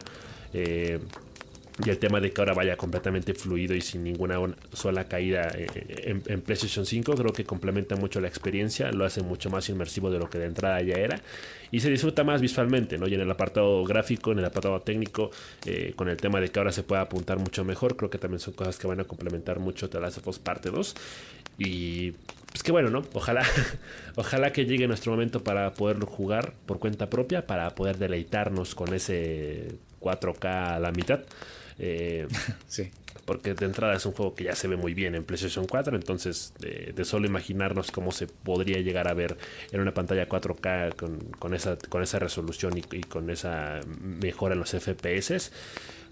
Y el tema de que ahora vaya completamente fluido y sin ninguna sola caída eh, en, en, PlayStation 5 creo que complementa mucho la experiencia, lo hace mucho más inmersivo de lo que de entrada ya era y se disfruta más visualmente, ¿no? Y en el apartado gráfico, en el apartado técnico, eh, con el tema de que ahora se puede apuntar mucho mejor, creo que también son cosas que van a complementar mucho The Last of Us Parte 2 y pues que bueno, ¿no? Ojalá, ojalá que llegue nuestro momento para poderlo jugar por cuenta propia, para poder deleitarnos con ese 4K a la mitad. Eh, sí. Porque de entrada es un juego que ya se ve muy bien en PlayStation 4, entonces de, solo imaginarnos cómo se podría llegar a ver en una pantalla 4K con, esa, con esa resolución y, con esa mejora en los FPS,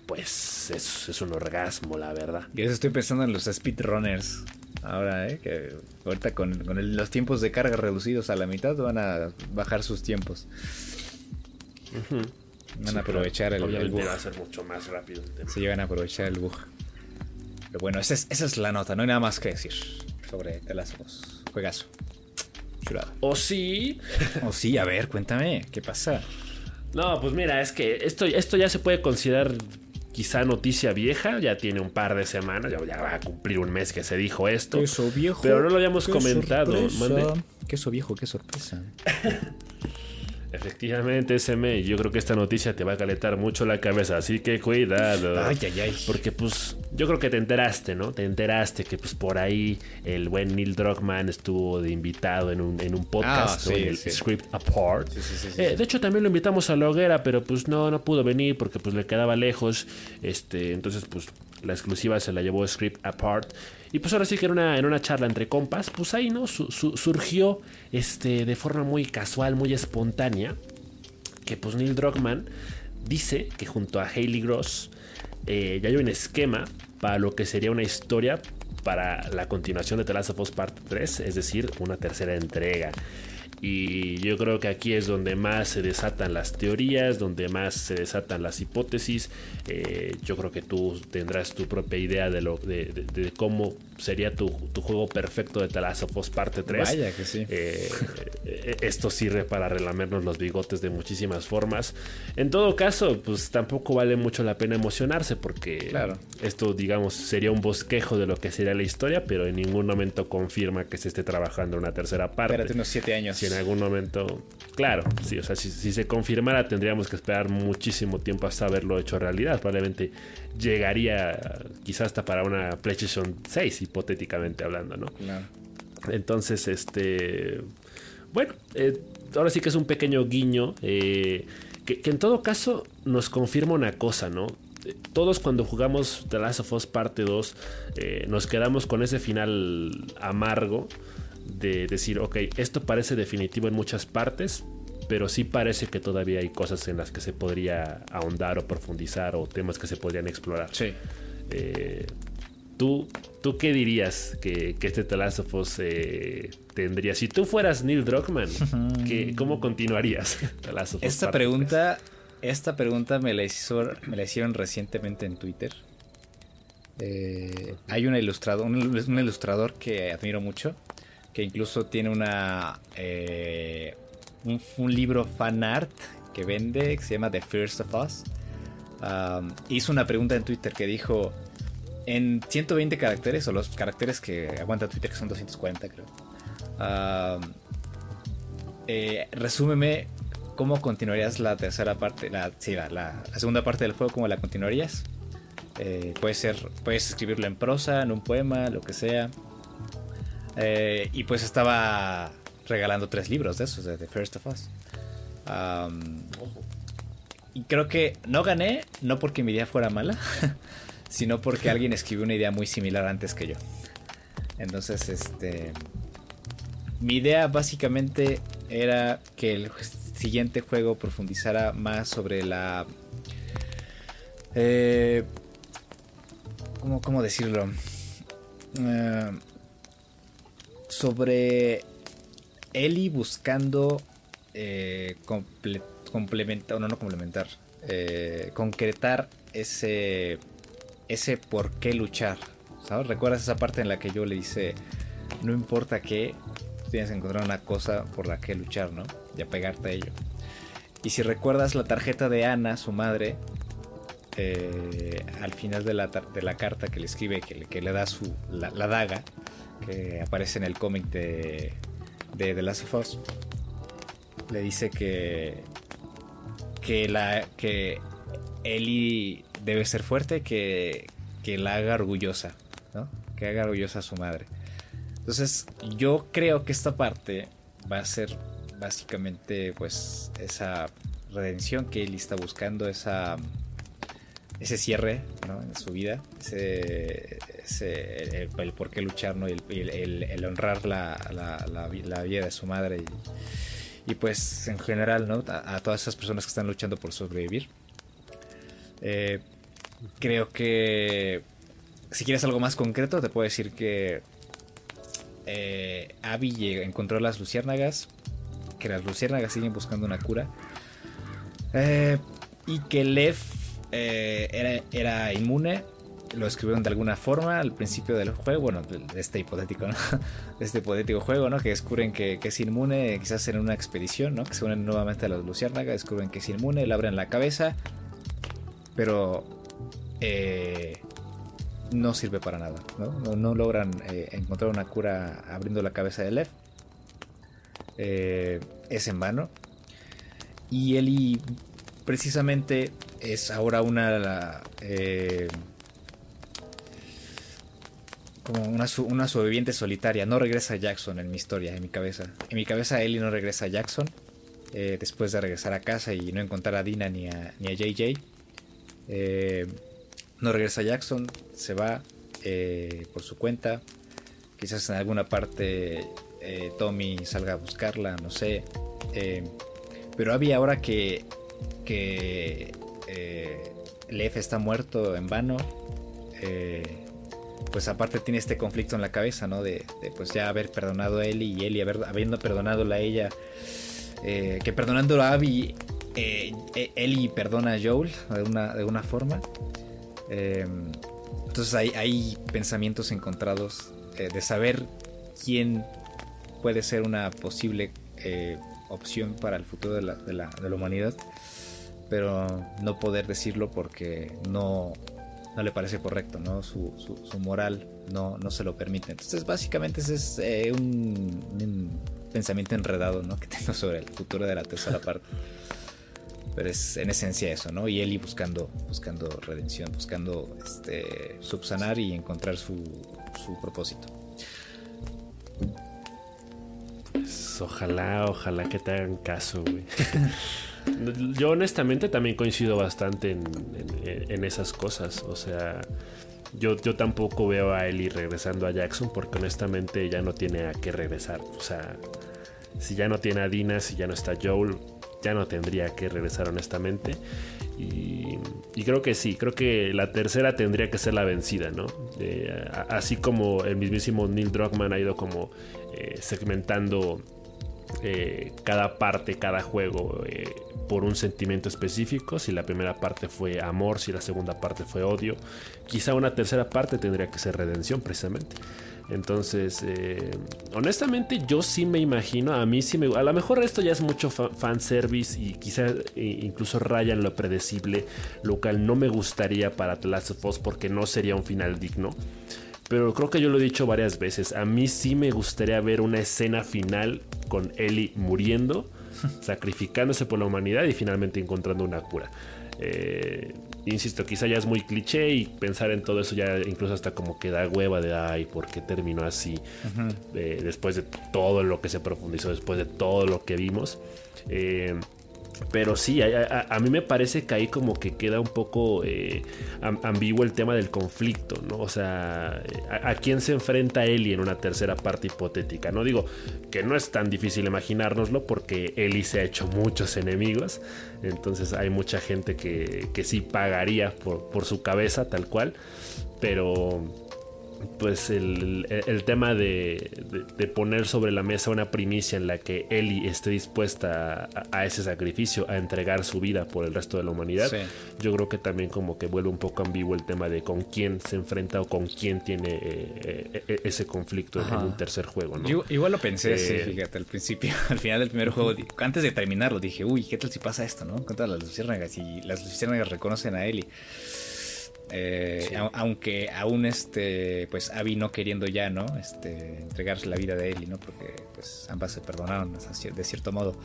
pues es, es un orgasmo, la verdad. Yo estoy pensando en los speedrunners. Ahora, ¿eh? que ahorita con, los tiempos de carga reducidos a la mitad van a bajar sus tiempos. Van a aprovechar el, el bug. va a ser mucho más rápido. Se llevan a aprovechar el bug. Pero bueno, esa es, esa es la nota, no hay nada más que decir sobre The Last of Us. Juegazo. ¿O sí? ¿O sí? A ver, cuéntame, ¿qué pasa? No, pues mira, es que esto, esto ya se puede considerar quizá noticia vieja, ya tiene un par de semanas, ya, va a cumplir un mes que se dijo esto. Queso viejo. Pero no lo habíamos comentado. Queso viejo, qué sorpresa. Efectivamente, SM, yo creo que esta noticia te va a calentar mucho la cabeza, así que cuidado. Ay, ay, ay. Porque pues yo creo que te enteraste, ¿no? Te enteraste que pues por ahí el buen Neil Druckmann estuvo de invitado en un, en un podcast, Ah, sí, ¿no? En el sí. Script Apart. Sí, sí, sí, sí, Eh, sí. de hecho también lo invitamos a la hoguera, pero pues no, no pudo venir porque pues le quedaba lejos. Este, entonces pues la exclusiva se la llevó Script Apart. Y pues ahora sí que en una, en una charla entre compas, pues ahí, ¿no? Su- su- surgió este, de forma muy casual, muy espontánea, que pues Neil Druckmann dice que junto a Hayley Gross eh, ya hay un esquema para lo que sería una historia para la continuación de The Last of Us Part 3, es decir, una tercera entrega. Y yo creo que aquí es donde más se desatan las teorías, donde más se desatan las hipótesis. Eh, yo creo que tú tendrás tu propia idea de, lo, de, cómo sería tu, tu juego perfecto de Us Parte 3. Vaya que sí. Eh, eh, esto sirve para relamernos los bigotes de muchísimas formas. En todo caso, pues tampoco vale mucho la pena emocionarse porque Claro. esto, digamos, sería un bosquejo de lo que sería la historia, pero en ningún momento confirma que se esté trabajando en una tercera parte. Espérate unos siete años. Si en algún momento, claro, sí, o sea, si, si se confirmara tendríamos que esperar muchísimo tiempo hasta haberlo hecho realidad. Probablemente llegaría quizás hasta para una PlayStation 6, hipotéticamente hablando, ¿no? Claro. Entonces, este. Bueno, eh, ahora sí que es un pequeño guiño. eh, que, que en todo caso nos confirma una cosa, ¿no? Todos cuando jugamos The Last of Us Parte 2 eh, nos quedamos con ese final amargo de decir, ok, esto parece definitivo en muchas partes, pero sí parece que todavía hay cosas en las que se podría ahondar o profundizar o temas que se podrían explorar. Sí. Eh, ¿tú, ¿Tú qué dirías que, que este The Last of Us eh, tendría? Si tú fueras Neil Druckmann, ¿qué- ¿cómo continuarías Esta pregunta, esta pregunta me la, hizo, me la hicieron recientemente en Twitter. Eh, hay una ilustrador, un, un ilustrador que admiro mucho, que incluso tiene una eh, un, libro fan art que vende que se llama The First of Us. Um, hizo una pregunta en Twitter que dijo en 120 caracteres o los caracteres que aguanta Twitter que son 240 creo. um, eh, resúmeme cómo continuarías la tercera parte, la, sí, la, segunda parte del juego, cómo la continuarías. Eh, ser, puedes escribirlo en prosa, en un poema, lo que sea. Eh, y pues estaba regalando tres libros de esos, de The First of Us. Y creo que no gané, no porque mi idea fuera mala, sino porque alguien escribió una idea muy similar antes que yo. Entonces, este. Mi idea básicamente era que el siguiente juego profundizara más sobre la. Eh, ¿cómo, cómo decirlo? Eh, sobre Ellie buscando eh, comple- complementar, no, no complementar, eh, concretar ese, ese por qué luchar. ¿Sabes? ¿Recuerdas esa parte en la que yo le dice, no importa qué, tienes que encontrar una cosa por la que luchar, ¿no? Y apegarte a ello. Y si recuerdas la tarjeta de Ana, su madre, eh, al final de la, de la carta que le escribe, que le, que le da su, la daga, que aparece en el cómic de, de The Last of Us, le dice que, que, la, que Ellie debe ser fuerte, que, que la haga orgullosa, ¿no? Que haga orgullosa a su madre. Entonces, yo creo que esta parte va a ser básicamente pues esa redención que Ellie está buscando, esa ese cierre ¿no? en su vida, ese, el, por qué luchar, ¿no? Y el, honrar la, la- la vi- la vida de su madre y, pues en general ¿no? a, todas esas personas que están luchando por sobrevivir. Eh, creo que si quieres algo más concreto te puedo decir que eh, Abby encontró las luciérnagas, que las luciérnagas siguen buscando una cura. Eh, y que Lev eh, era, inmune. Lo escribieron de alguna forma al principio del juego. Bueno, de este hipotético, este hipotético juego, ¿no? Que descubren que, es inmune, quizás en una expedición, ¿no? Que se unen nuevamente a las luciérnagas, descubren que es inmune, le abren la cabeza. Pero eh, no sirve para nada, ¿no? No, logran eh, encontrar una cura abriendo la cabeza de Lev. Es en vano. y Ellie precisamente es ahora una... Eh, como una, una sobreviviente solitaria. No regresa Jackson en mi historia, en mi cabeza. En mi cabeza Ellie no regresa a Jackson. Eh, después de regresar a casa y no encontrar a Dina ni a, ni a JJ. Eh, no regresa Jackson, se va por su cuenta. Quizás en alguna parte Tommy salga a buscarla, no sé. pero había ahora que que eh, Lev está muerto en vano, eh, pues aparte tiene este conflicto en la cabeza, ¿no? De, pues ya haber perdonado a Ellie y Ellie haber, habiendo perdonado a ella, eh, que perdonando a Abby, eh, Ellie perdona a Joel de una, de una forma. entonces hay, hay, pensamientos encontrados de saber quién puede ser una posible opción para el futuro de la, de la, de la humanidad pero no poder decirlo porque no, no le parece correcto, ¿no? Su, su, moral no, no, se lo permite. Entonces, básicamente ese es eh, un, pensamiento enredado, ¿no? Que tengo sobre el futuro de la tercera parte. Pero es en esencia eso, ¿no? Y Eli buscando, buscando redención, buscando este, subsanar y encontrar su, su propósito. Pues ojalá, ojalá que te hagan caso, güey. Yo honestamente también coincido bastante en, esas cosas. O sea, yo, yo tampoco veo a Ellie regresando a Jackson porque honestamente ya no tiene a qué regresar. O sea, si ya no tiene a Dina, si ya no está Joel, ya no tendría que regresar honestamente. Y, creo que sí, creo que la tercera tendría que ser la vencida, ¿no? así como el mismísimo Neil Druckmann ha ido como eh, segmentando eh, cada parte, cada juego eh, por un sentimiento específico. Si la primera parte fue amor, si la segunda parte fue odio, quizá una tercera parte tendría que ser redención precisamente. Entonces, eh, honestamente, yo sí me imagino, a mí sí me. A lo mejor esto ya es mucho fanservice y quizá incluso raya en lo predecible, lo cual no me gustaría para The Last of Us porque no sería un final digno. Pero creo que yo lo he dicho varias veces. A mí sí me gustaría ver una escena final con Ellie muriendo, sacrificándose por la humanidad y finalmente encontrando una cura. Eh, insisto, quizá ya es muy cliché y pensar en todo eso ya incluso hasta como que da hueva de ay, ¿por qué terminó así? Eh, después de todo lo que se profundizó, después de todo lo que vimos. Eh, pero sí, a, mí me parece que ahí como que queda un poco eh, ambiguo el tema del conflicto, ¿no? O sea, a, quién se enfrenta Ellie en una tercera parte hipotética? No digo que no es tan difícil imaginárnoslo porque Ellie se ha hecho muchos enemigos, entonces hay mucha gente que, que sí pagaría por, por su cabeza tal cual, pero pues el, tema de, poner sobre la mesa una primicia en la que Ellie esté dispuesta a, ese sacrificio, a entregar su vida por el resto de la humanidad, yo creo que también como que vuelve un poco ambiguo el tema de con quién se enfrenta o con quién tiene eh, eh, e, ese conflicto en un tercer juego. ¿no? igual lo pensé, sí, eh, fíjate, al principio, al final del primer juego, antes de terminarlo, dije, uy, ¿qué tal si pasa esto, no? Contra las luciérnagas y las luciérnagas reconocen a Ellie. Eh, aunque aún este, pues Abby no queriendo ya, ¿no? Este, entregarse la vida de Ellie, ¿no? Porque pues ambas se perdonaron de cierto modo.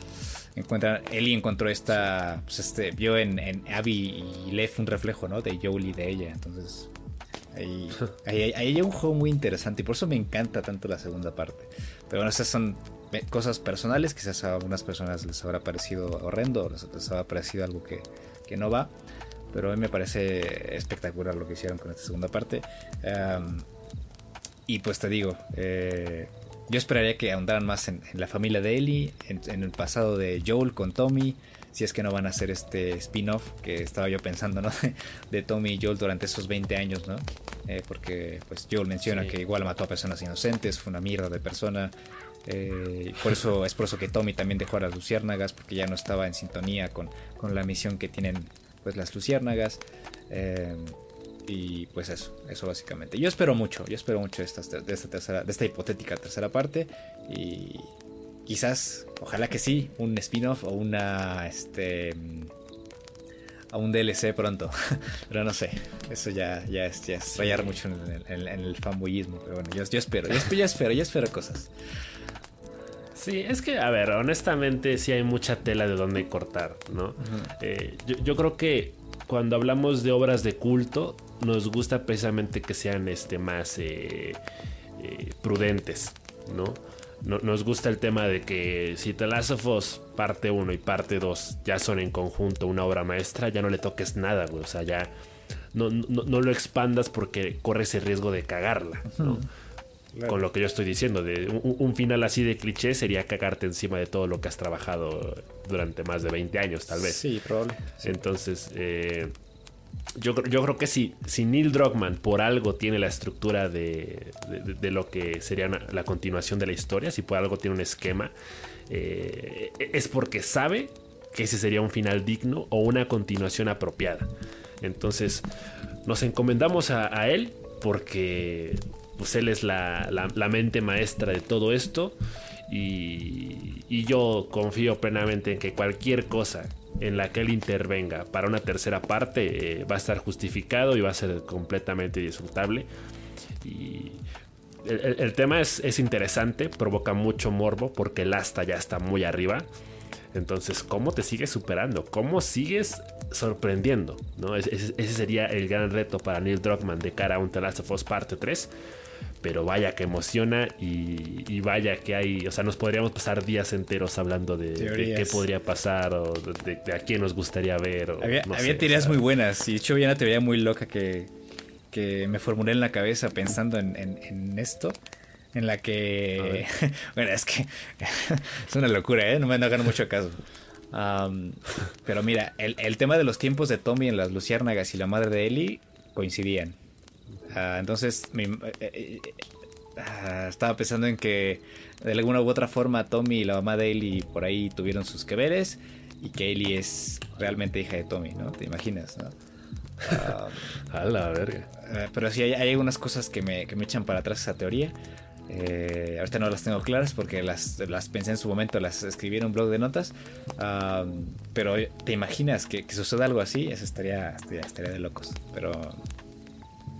Encuentran, Ellie encontró esta, pues este, vio en, en Abby y Lev un reflejo, ¿no? De Joel y de ella. Entonces, ahí, ahí, hay un juego muy interesante y por eso me encanta tanto la segunda parte. Pero bueno, esas son cosas personales, quizás a algunas personas les habrá parecido horrendo, les, les habrá parecido algo que, que no va. Pero a mí me parece espectacular lo que hicieron con esta segunda parte. y pues te digo, eh, yo esperaría que ahondaran más en, la familia de Ellie, en, el pasado de Joel con Tommy. Si es que no van a hacer este spin-off que estaba yo pensando, ¿no? De Tommy y Joel durante esos 20 años, ¿no? Eh, porque pues Joel menciona que igual mató a personas inocentes, fue una mierda de persona. Eh, por eso es por eso que Tommy también dejó a las luciérnagas, porque ya no estaba en sintonía con, con la misión que tienen pues las luciérnagas. Eh, y pues eso, eso básicamente. Yo espero mucho, yo espero mucho de esta, de esta, tercera, de esta hipotética tercera parte. Y quizás, ojalá que sí, un spin-off o una, este, a un DLC pronto. pero no sé, eso ya, ya, es, ya rayar mucho en el, en, el fanboyismo. Pero bueno, yo, espero, yo espero, yo espero, yo espero cosas. Sí, es que, a ver, honestamente sí hay mucha tela de dónde cortar, ¿no? Eh, yo, creo que cuando hablamos de obras de culto, nos gusta precisamente que sean este, más eh, eh, prudentes, ¿no? Nos gusta el tema de que si The Last of Us parte 1 y parte 2 ya son en conjunto una obra maestra, ya no le toques nada, güey. O sea, ya no, lo expandas porque corres el riesgo de cagarla, ¿no? Con lo que yo estoy diciendo, de un, final así de cliché sería cagarte encima de todo lo que has trabajado durante más de 20 años, tal vez. Sí, probable. Entonces, eh, yo, yo, creo que si, si Neil Druckmann por algo tiene la estructura de, lo que sería la continuación de la historia, si por algo tiene un esquema, eh, es porque sabe que ese sería un final digno o una continuación apropiada. Entonces, nos encomendamos a él porque pues él es la, mente maestra de todo esto y, yo confío plenamente en que cualquier cosa en la que él intervenga para una tercera parte eh, va a estar justificado y va a ser completamente disfrutable. Y el, tema es, es, interesante, provoca mucho morbo porque el asta ya está muy arriba. Entonces, ¿cómo te sigues superando? ¿Cómo sigues sorprendiendo? ¿no? Ese, sería el gran reto para Neil Druckmann de cara a un The Last of Us Parte 3 pero vaya que emociona y, vaya que hay, o sea, nos podríamos pasar días enteros hablando de, qué podría pasar o de, a quién nos gustaría ver. había, teorías muy buenas y de hecho había una teoría muy loca que, me formulé en la cabeza pensando en, esto. En la que. bueno, es que. es una locura, ¿eh? No me hagan mucho caso. pero mira, el, el, tema de los tiempos de Tommy en las Luciérnagas y la madre de Ellie coincidían. Ah, entonces, eh, eh, ah, estaba pensando en que de alguna u otra forma Tommy y la mamá de Ellie por ahí tuvieron sus que veres y que Ellie es realmente hija de Tommy, ¿no? ¿Te imaginas, no? A la verga. Eh, pero sí, hay, algunas cosas que me, que me, echan para atrás esa teoría. ahorita no las tengo claras porque las, las, pensé en su momento, las escribí en un blog de notas. pero te imaginas que, que, suceda algo así, eso estaría, estaría, estaría de locos. Pero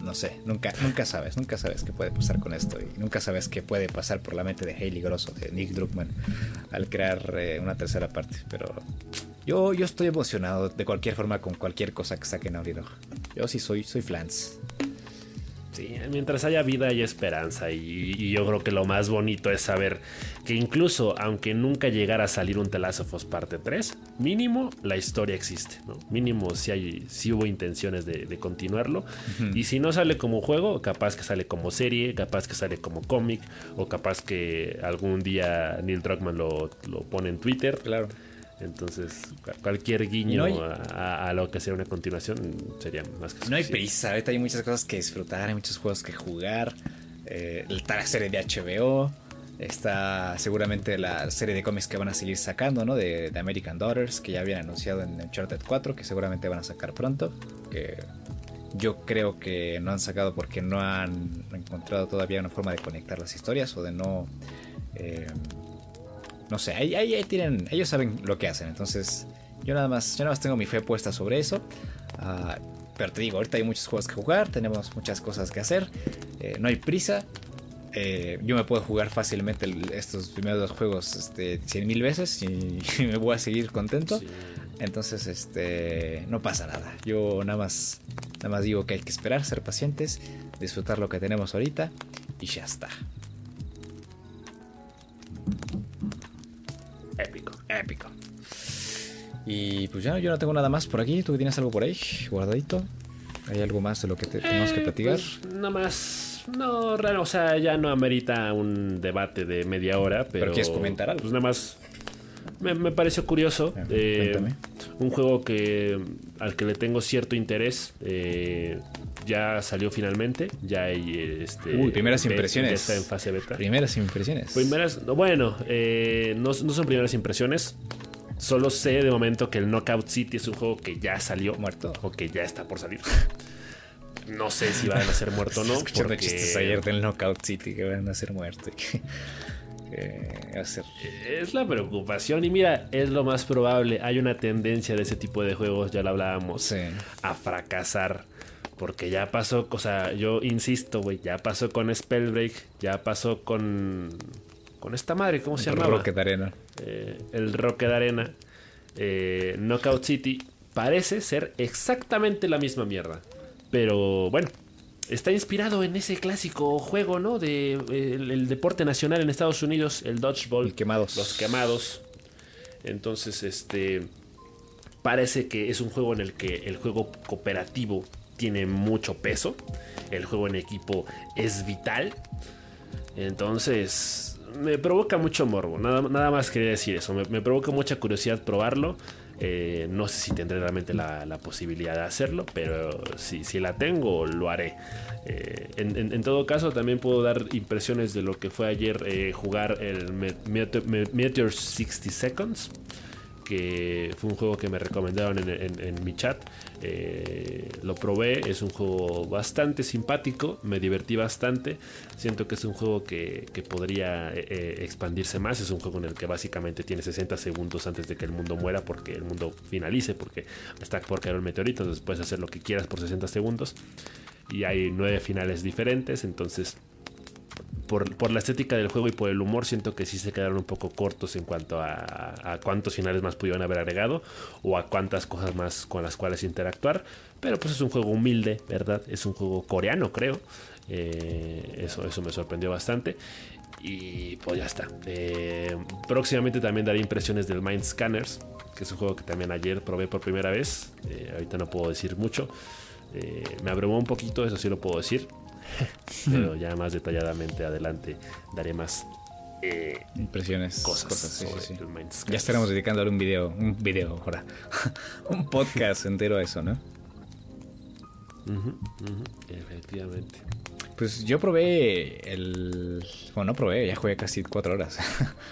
no sé, nunca, nunca sabes, nunca sabes qué puede pasar con esto y nunca sabes qué puede pasar por la mente de Haley Grosso, de Nick Druckmann, al crear eh, una tercera parte. Pero yo, yo estoy emocionado de cualquier forma con cualquier cosa que saquen a Dog. Yo sí soy, soy flans mientras haya vida hay esperanza y, yo creo que lo más bonito es saber que incluso aunque nunca llegara a salir un Telazofos parte 3, mínimo la historia existe, Mínimo si, hay, si hubo intenciones de, continuarlo y si no sale como juego, capaz que sale como serie, capaz que sale como cómic o capaz que algún día Neil Druckmann lo, lo pone en Twitter. Claro. Entonces, cualquier guiño a, lo que sea una continuación sería más que No hay prisa, ahorita hay muchas cosas que disfrutar, hay muchos juegos que jugar. Eh, está la serie de HBO, está seguramente la serie de cómics que van a seguir sacando, ¿no? De, American Daughters, que ya habían anunciado en Uncharted 4, que seguramente van a sacar pronto. Que yo creo que no han sacado porque no han encontrado todavía una forma de conectar las historias o de no. Eh, no sé, ahí, ahí, tienen, ellos saben lo que hacen, entonces yo nada más, yo nada más tengo mi fe puesta sobre eso. Ah, pero te digo, ahorita hay muchos juegos que jugar, tenemos muchas cosas que hacer, eh, no hay prisa. Eh, yo me puedo jugar fácilmente estos primeros dos juegos este, 100 mil veces y, me voy a seguir contento. Entonces, este, no pasa nada. Yo nada más, nada más digo que hay que esperar, ser pacientes, disfrutar lo que tenemos ahorita y ya está. Épico. Y pues ya, yo no tengo nada más por aquí. ¿Tú tienes algo por ahí guardadito? ¿Hay algo más de lo que tenemos que platicar? Pues, nada más. No, raro, o sea, ya no amerita un debate de media hora, pero. ¿Pero quieres comentar algo? Pues nada más. Me, pareció curioso. Eh, un juego que al que le tengo cierto interés. Eh, ya salió finalmente. Ya hay este. Uy, primeras impresiones. Ya está en fase beta. Primeras impresiones. Primeras. Bueno, eh, no, son primeras impresiones. Solo sé de momento que el Knockout City es un juego que ya salió. Muerto. O que ya está por salir. No sé si van a ser muerto o no. Escuchando porque... chistes ayer del Knockout City que van a ser muerto. Es la preocupación y mira, es lo más probable. Hay una tendencia de ese tipo de juegos, ya lo hablábamos, a fracasar porque ya pasó, o sea, yo insisto, güey, ya pasó con Spellbreak, ya pasó con con esta madre, ¿cómo se El llama? Rocket Arena. el Rocket Arena, eh, Knockout City, parece ser exactamente la misma mierda. Pero bueno, está inspirado en ese clásico juego, ¿no? De el, el deporte nacional en Estados Unidos, el dodgeball. El quemados. Los quemados. Entonces, este parece que es un juego en el que el juego cooperativo tiene mucho peso. El juego en equipo es vital. Entonces, me provoca mucho morbo. Nada, nada más quería decir eso. Me, provoca mucha curiosidad probarlo. Eh, no sé si tendré realmente la, posibilidad de hacerlo, pero si, si la tengo, lo haré. Eh, en, todo caso, también puedo dar impresiones de lo que fue ayer eh, jugar el Me- Meteor, Me- Meteor 60 Seconds que fue un juego que me recomendaron en, mi chat. Eh, lo probé, es un juego bastante simpático, me divertí bastante. Siento que es un juego que, que podría eh, eh, expandirse más. Es un juego en el que básicamente tiene 60 segundos antes de que el mundo muera, porque el mundo finalice, porque está por caer un meteorito. Entonces puedes hacer lo que quieras por 60 segundos. Y hay nueve finales diferentes, entonces por, la estética del juego y por el humor, siento que sí se quedaron un poco cortos en cuanto a, cuántos finales más pudieron haber agregado o a cuántas cosas más con las cuales interactuar. Pero pues es un juego humilde, ¿verdad? Es un juego coreano, creo. Eh, eso, eso me sorprendió bastante. Y pues ya está. Eh, próximamente también daré impresiones del Mind Scanners, que es un juego que también ayer probé por primera vez. Eh, ahorita no puedo decir mucho. Me abrumó un poquito, eso sí lo puedo decir. Pero ya más detalladamente adelante daré más eh, Impresiones. cosas, Cosas, sí, sobre sí, sí. el Mind Ya estaremos dedicándole un video, un video ahora, un podcast entero a eso, ¿no? Efectivamente. Pues yo probé el. Bueno, no probé, ya jugué casi cuatro horas.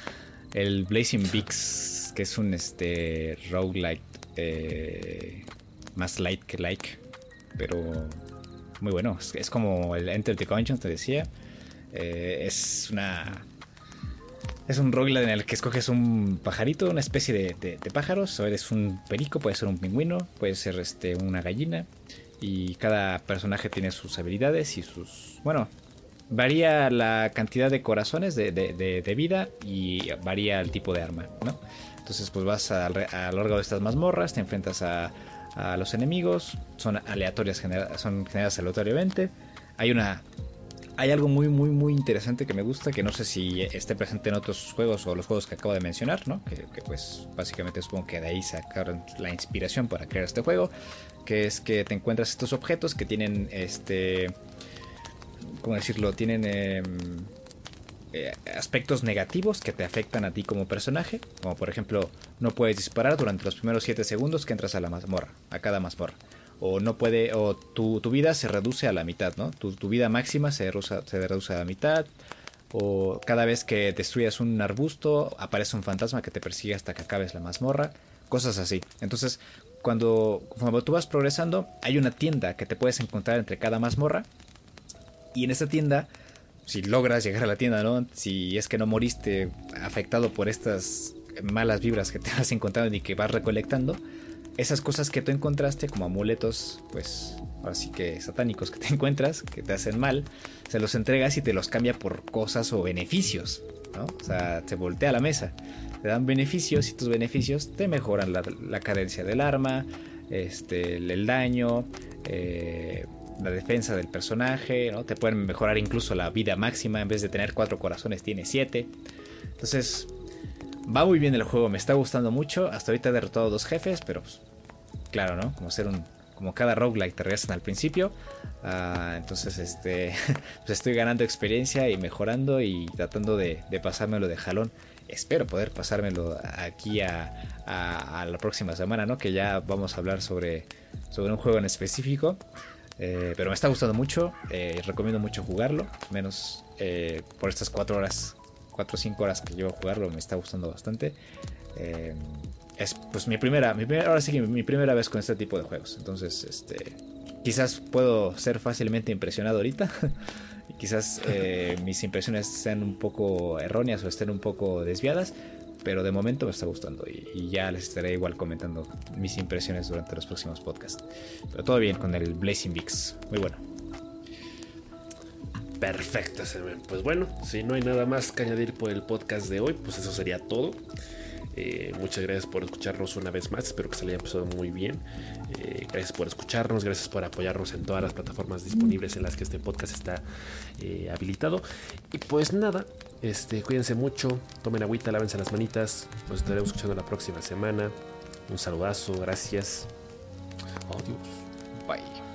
el Blazing Beaks, que es un este roguelike eh, más light que like, pero muy bueno. Es, como el Enter the Gungeon, te decía. Eh, es una. Es un roguelike en el que escoges un pajarito, una especie de, de- de pájaros. O eres un perico, puede ser un pingüino, puede ser este, una gallina. Y cada personaje tiene sus habilidades y sus. Bueno, varía la cantidad de corazones de vida y varía el tipo de arma, ¿no? Entonces, pues vas a, a lo largo de estas mazmorras, te enfrentas a, a los enemigos, son aleatorias, genera- son generadas aleatoriamente. Hay una hay algo muy, muy, muy interesante que me gusta, que no sé si esté presente en otros juegos o los juegos que acabo de mencionar, ¿no? Que, pues básicamente supongo que de ahí sacaron la inspiración para crear este juego, que es que te encuentras estos objetos que tienen, este, ¿cómo decirlo? Tienen eh, eh, aspectos negativos que te afectan a ti como personaje, como por ejemplo, no puedes disparar durante los primeros 7 segundos que entras a la mazmorra, a cada mazmorra o no puede o tu, vida se reduce a la mitad, ¿no? Tu, vida máxima se reduce, se a la mitad o cada vez que destruyas un arbusto aparece un fantasma que te persigue hasta que acabes la mazmorra, cosas así. Entonces, cuando, cuando tú vas progresando, hay una tienda que te puedes encontrar entre cada mazmorra y en esta tienda si logras llegar a la tienda, ¿no? Si es que no moriste afectado por estas malas vibras que te vas encontrando y que vas recolectando, esas cosas que tú encontraste como amuletos, pues ahora sí que satánicos que te encuentras, que te hacen mal, se los entregas y te los cambia por cosas o beneficios, ¿no? O sea, se voltea la mesa, te dan beneficios y tus beneficios te mejoran la, la cadencia del arma, este, el, el daño, eh, la defensa del personaje, ¿no? Te pueden mejorar incluso la vida máxima, en vez de tener cuatro corazones tiene siete. Entonces, va muy bien el juego, me está gustando mucho. Hasta ahorita he derrotado dos jefes, pero pues, claro, ¿no? Como ser un. Como cada roguelike te regresan al principio. Ah, entonces, este. Pues estoy ganando experiencia y mejorando y tratando de, pasármelo de jalón. Espero poder pasármelo aquí a, a, a la próxima semana, ¿no? Que ya vamos a hablar sobre, sobre un juego en específico. Eh, pero me está gustando mucho. eh, recomiendo mucho jugarlo. Menos eh, por estas cuatro horas 4 o 5 horas que llevo a jugarlo, me está gustando bastante. Eh, es pues mi primera, mi primera, ahora sí mi primera vez con este tipo de juegos. Entonces, este, quizás puedo ser fácilmente impresionado ahorita. y quizás mis impresiones sean un poco erróneas o estén un poco desviadas. Pero de momento me está gustando y, ya les estaré igual comentando mis impresiones durante los próximos podcasts. Pero todo bien con el Blazing Beaks, muy bueno. Perfecto, pues bueno, si no hay nada más que añadir por el podcast de hoy, pues eso sería todo. Eh, muchas gracias por escucharnos una vez más. Espero que se le haya pasado muy bien. Eh, gracias por escucharnos. Gracias por apoyarnos en todas las plataformas disponibles en las que este podcast está eh, habilitado. Y pues nada, este, cuídense mucho. Tomen agüita, lávense las manitas. Nos estaremos escuchando la próxima semana. Un saludazo. Gracias. Adiós. Bye.